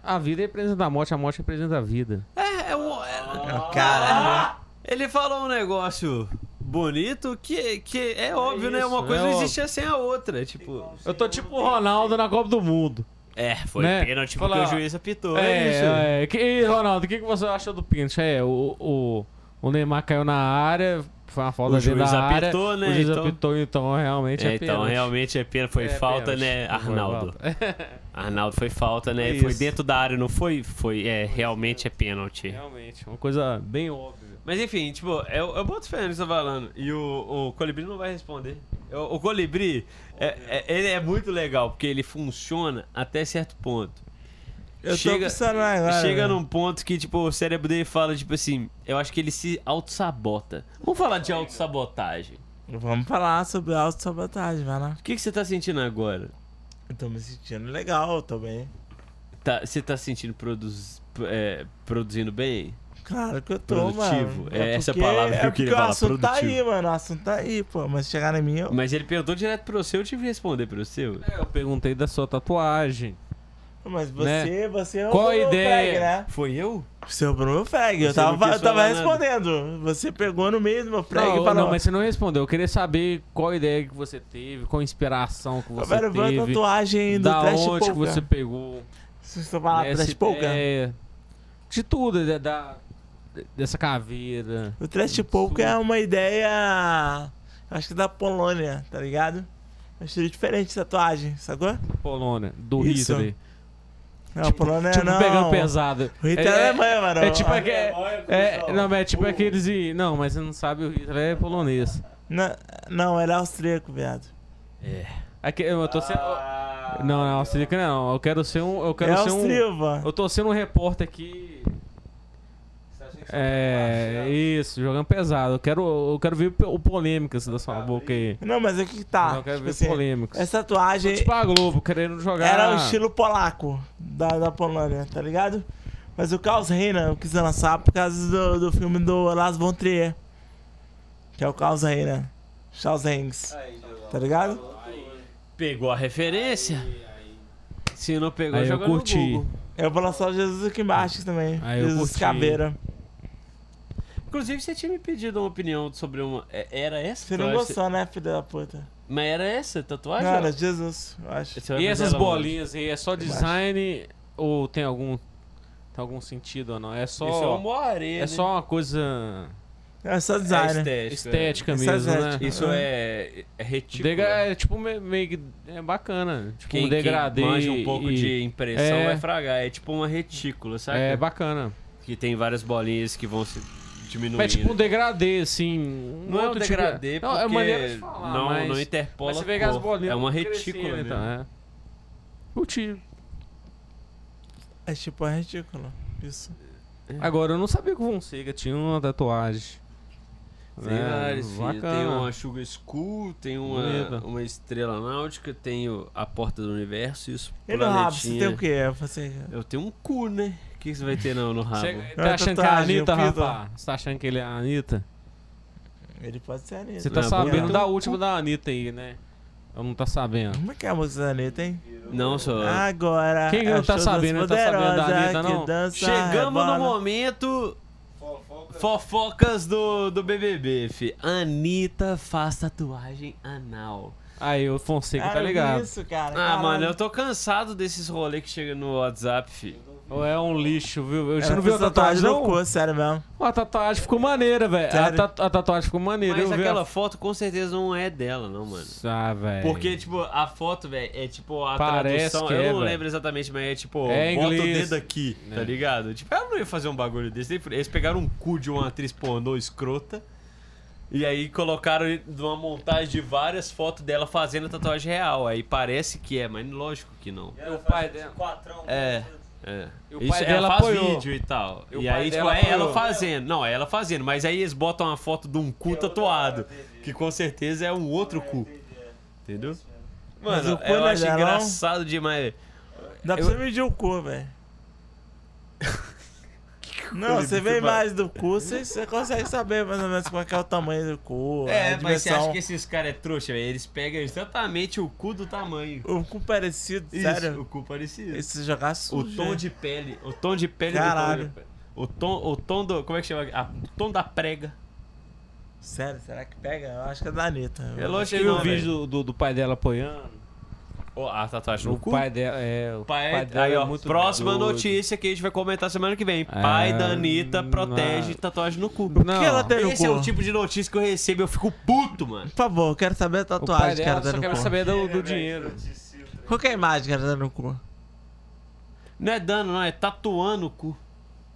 A vida representa a morte, a morte representa a vida. É, é um. é- Caralho. ele falou um negócio bonito que, que é óbvio, né? Uma isso, coisa é não existe sem a outra. Tipo. Eu tô tipo o Ronaldo na Copa do Mundo. É, foi Né? pênalti Fala, porque o juiz apitou. É, isso. É, é. Que, e, Ronaldo, o que, que você acha do pênalti? É, o, o, O Neymar caiu na área, foi uma falta O juiz da área. apitou, né? O juiz Então- apitou, então realmente é, É, então, pênalti. realmente é pena. Foi É falta, pênalti. né, Foi Arnaldo? Arnaldo foi falta, né? É Foi dentro da área, não foi? Foi, é, realmente é pênalti. Realmente, uma coisa bem óbvia. Mas enfim, tipo, eu, eu boto fé no que você tá falando. E o, o Colibri não vai responder. O, o Colibri, é, é- ele é muito legal, porque ele funciona até certo ponto. Eu Chega- agora. Chega velho. num ponto que, tipo, o cérebro dele fala, tipo assim, eu acho que ele se auto-sabota. Vamos falar de auto-sabotagem. Vamos falar sobre autossabotagem, vai lá. O que, que você tá sentindo agora? Eu tô me sentindo legal também. Tá, você tá se sentindo produz, é, produzindo bem? Claro que eu tô, Produtivo. mano. É essa porque- palavra que eu é queria porque falar, O assunto tá aí, mano. O assunto tá aí, pô. Mas chegar na minha, eu... Mas ele perguntou direto pro seu, eu tive que responder pro seu. É, eu perguntei da sua tatuagem. Mas você, você roubou Qual a ideia? frag, né? Foi eu? Você roubou meu frag. Eu Você tava, eu tava falar nada. respondendo. Você pegou no frag e Não, falou... não, mas você não respondeu. Eu queria saber qual ideia que você teve, qual inspiração que você Velho, viu a teve. tatuagem do Da Trash onde que Polka. você pegou. Estão falando essa Trash Polka? ideia, De tudo, da, da- dessa caveira. O Trash Polka é uma ideia... Acho que da Polônia, tá ligado? Um estilo diferente de tatuagem, sacou? Polônia, do Isso. Hitler. Não, Polônia tipo, não. pegando pesado. O Hitler é, Alemanha, mano. É tipo, Ah, aque- é, não, mas é tipo aqueles. e- Não, mas você não sabe, o Hitler é polonês. Não, não, ele é austríaco, viado. É. Aqui, eu tô sendo. Ah. Não, não, austríaco não. Eu quero ser um. Eu quero é ser um. austríaco. Eu tô sendo um repórter aqui. É, isso, jogando pesado. Eu quero, eu quero ver o polêmicas da sua boca aí. Não, mas aqui que tá. eu quero tipo ver assim, polêmicas. essa tatuagem Tipo a Globo, querendo jogar. era o estilo polaco da, da Polônia, tá ligado? Mas o Klaus Reina eu quis lançar por causa do, do filme do Lars von Trier. Que é o Klaus Reina. Charles Hanks. Tá ligado? Pegou a referência? Se não pegou, Aí eu curti. Google. Eu vou lançar o Jesus aqui embaixo também. Aí Jesus. Caveira. Inclusive, você tinha me pedido uma opinião sobre uma... é- Era essa Você não gostou, né, filho da puta? Mas era essa tatuagem? Não, era Jesus, eu acho. E essas onde? bolinhas aí, é só design ou tem algum. Tem algum sentido ou não? É só. Isso é uma moaré, é só uma coisa É só É design. estética. estética Isso é mesmo, né? estética. Isso é, é retículo. Degra é tipo me- meio que. É bacana. Tipo Quem, um degradê. quem manja um pouco e- de impressão É. vai fragar. É tipo uma retícula, sabe? É bacana. Que tem várias bolinhas que vão se diminuindo. É tipo um degradê, assim. um Não é um outro tipo- degradê, Não, é maneira de falar, não, mas... não interpola Mas você a pegar as bolinhas. É uma retícula então, é. Curti. É tipo é ridículo. Isso. Agora, eu não sabia que o Fonseca tinha uma tatuagem. Tem É. Tem uma Sugar School, tem uma, Bonita. uma estrela náutica, tem o- a porta do universo e os E no rabo, você planetinha. tem o quê? Eu falei, Eu tenho um cu, né? O que que você vai ter não, no rabo? Você É tá achando que é a Anitta, rapaz? Você tá achando que ele é a Anitta? Ele pode ser a Anitta. Você tá Não, sabendo da última da Anitta aí, né? Eu não tá sabendo. Como é que é a música da Anitta, hein? Não, só. Agora. Quem que não a tá sabendo? Não tá sabendo da Anitta, não? dança, Chegamos no rebola. momento. Fofocas do, do BBB, fi. Anitta faz tatuagem anal. Aí, o Fonseca Cara, tá ligado. Isso, cara. Ah, caralho. mano, eu tô cansado desses rolês que chegam no WhatsApp, fi. Ou é um lixo, viu? Você Ela não viu a tatuagem, não? cu, sério mesmo. A tatuagem ficou maneira, velho. A, a tatuagem ficou maneira. Mas eu vi aquela a... foto com certeza não é dela, não, mano. Ah, velho. Porque, tipo, a foto, velho, é tipo a Parece tradução. que eu é, não velho. lembro exatamente, mas é tipo, É bota o dedo aqui, É. tá ligado? Tipo, ela não ia fazer um bagulho desse. Eles pegaram um cu de uma atriz pornô escrota. E aí colocaram uma montagem de várias fotos dela fazendo a tatuagem real. Aí parece que é, mas lógico que não. o pai dela. É. É. E o Isso, pai ela faz apoiou. vídeo e tal. E E, aí, tipo, é ela fazendo. Não, é ela fazendo. Mas aí eles botam uma foto de um cu tatuado. Que com certeza é um outro cu. Entendeu? Mas Mano, eu acho engraçado demais. Dá pra Eu- você medir o cu, velho. Não, você vê mais do cu, você, você consegue saber mais ou menos qual é o tamanho do cu, É, a mas você acha que esses caras é trouxa, velho? Eles pegam exatamente o cu do tamanho. O cu parecido, Isso, sério. o cu parecido. Esse jogar O sujo. tom de pele. O tom de pele Caralho. do O tom, o tom do. Como é que chama? A- o tom da prega. Sério, será que pega? Eu acho que é da Anitta. É lógico Você que viu não, o vídeo do, do, do pai dela apoiando? Ó, a tatuagem no O cu? pai dela é. O Pai, pai dela aí, é ó, muito próxima doido. notícia que a gente vai comentar semana que vem. Pai É, da Anitta protege não. tatuagem no cu. Por Não. que ela tem no Esse é cu? o tipo de notícia que eu recebo e eu fico puto, mano. Por favor, eu quero saber a tatuagem que dela ela tem só no cu. saber do, do dinheiro. Qual que é a imagem que ela tem no cu? Não é dano, não, é tatuando o cu.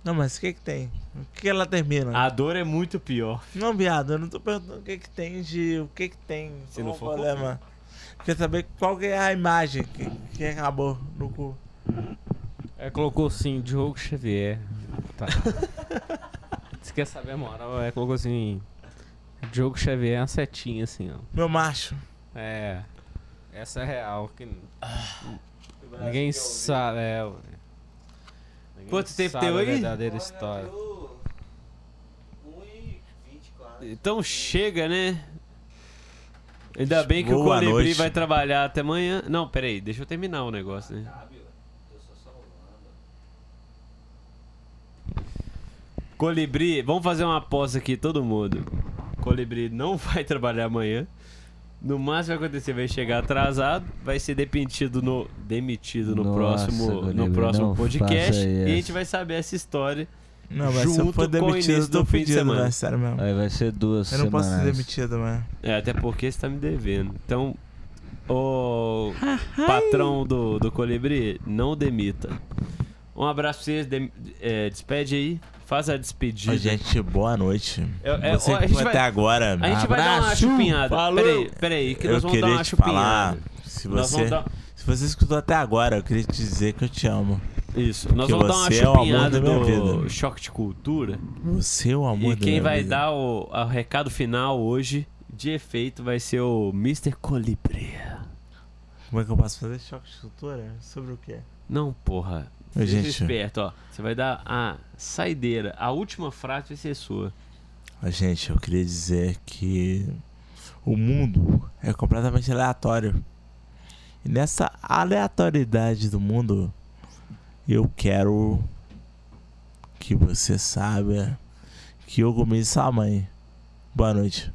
Não, mas o que que tem? O que que ela termina? A dor é muito pior. Não, viado, eu não tô perguntando o que que tem de... O que que tem. Se não for problema. Quer saber qual que é a imagem que, que acabou no cu. É, colocou assim, Diogo Xavier. Tá. Você quer saber a moral? É, colocou assim. Diogo Xavier é uma setinha assim, ó. Meu macho. É. Essa é real. Que... Ninguém sabe. É, ué. Ninguém Quanto tempo sabe deu a aí? verdadeira história. 1h24. Então chega, né? Ainda bem que o Boa Colibri noite. vai trabalhar até amanhã. Não, peraí, deixa eu terminar o negócio, né? Colibri, vamos fazer uma aposta aqui, todo mundo. Colibri não vai trabalhar amanhã. No máximo vai acontecer, vai chegar atrasado, vai ser demitido no, demitido no Nossa, próximo, no Colibri, próximo não podcast. E a gente vai saber essa história. Não, mas se eu Junto for com o demitido, eu início tô do fim de pedindo, semana. né? Sério mesmo. Aí vai ser duas Eu não posso ser semanais. demitido, mano. É, até porque você tá me devendo. Então, o patrão do, do Colibri, não demita. Um abraço pra vocês, dem- é, despede aí, faz a despedida. Ô, gente, boa noite. É, é, Você ó, a que gente foi vai- até agora. A gente vai dar uma abraço. chupinhada. Falou. Peraí, peraí, que eu nós vamos dar queria uma te falar, chupinhada. se Nós você, vamos dar... se você escutou até agora, eu queria te dizer que eu te amo. Isso, nós que vamos dar uma é chupinhada do vida. Choque de Cultura. Você é o amor E quem vai vida. dar o, o recado final hoje, de efeito, vai ser o Mr. Colibri. Como é que eu posso fazer choque de cultura? Sobre o quê? Não, porra. Ô, Seja gente. esperto, ó. Você vai dar a saideira. A última frase vai ser sua. Ó, Gente, eu queria dizer que o mundo é completamente aleatório. E nessa aleatoriedade do mundo, eu quero que você saiba que eu comi sua mãe. Boa noite.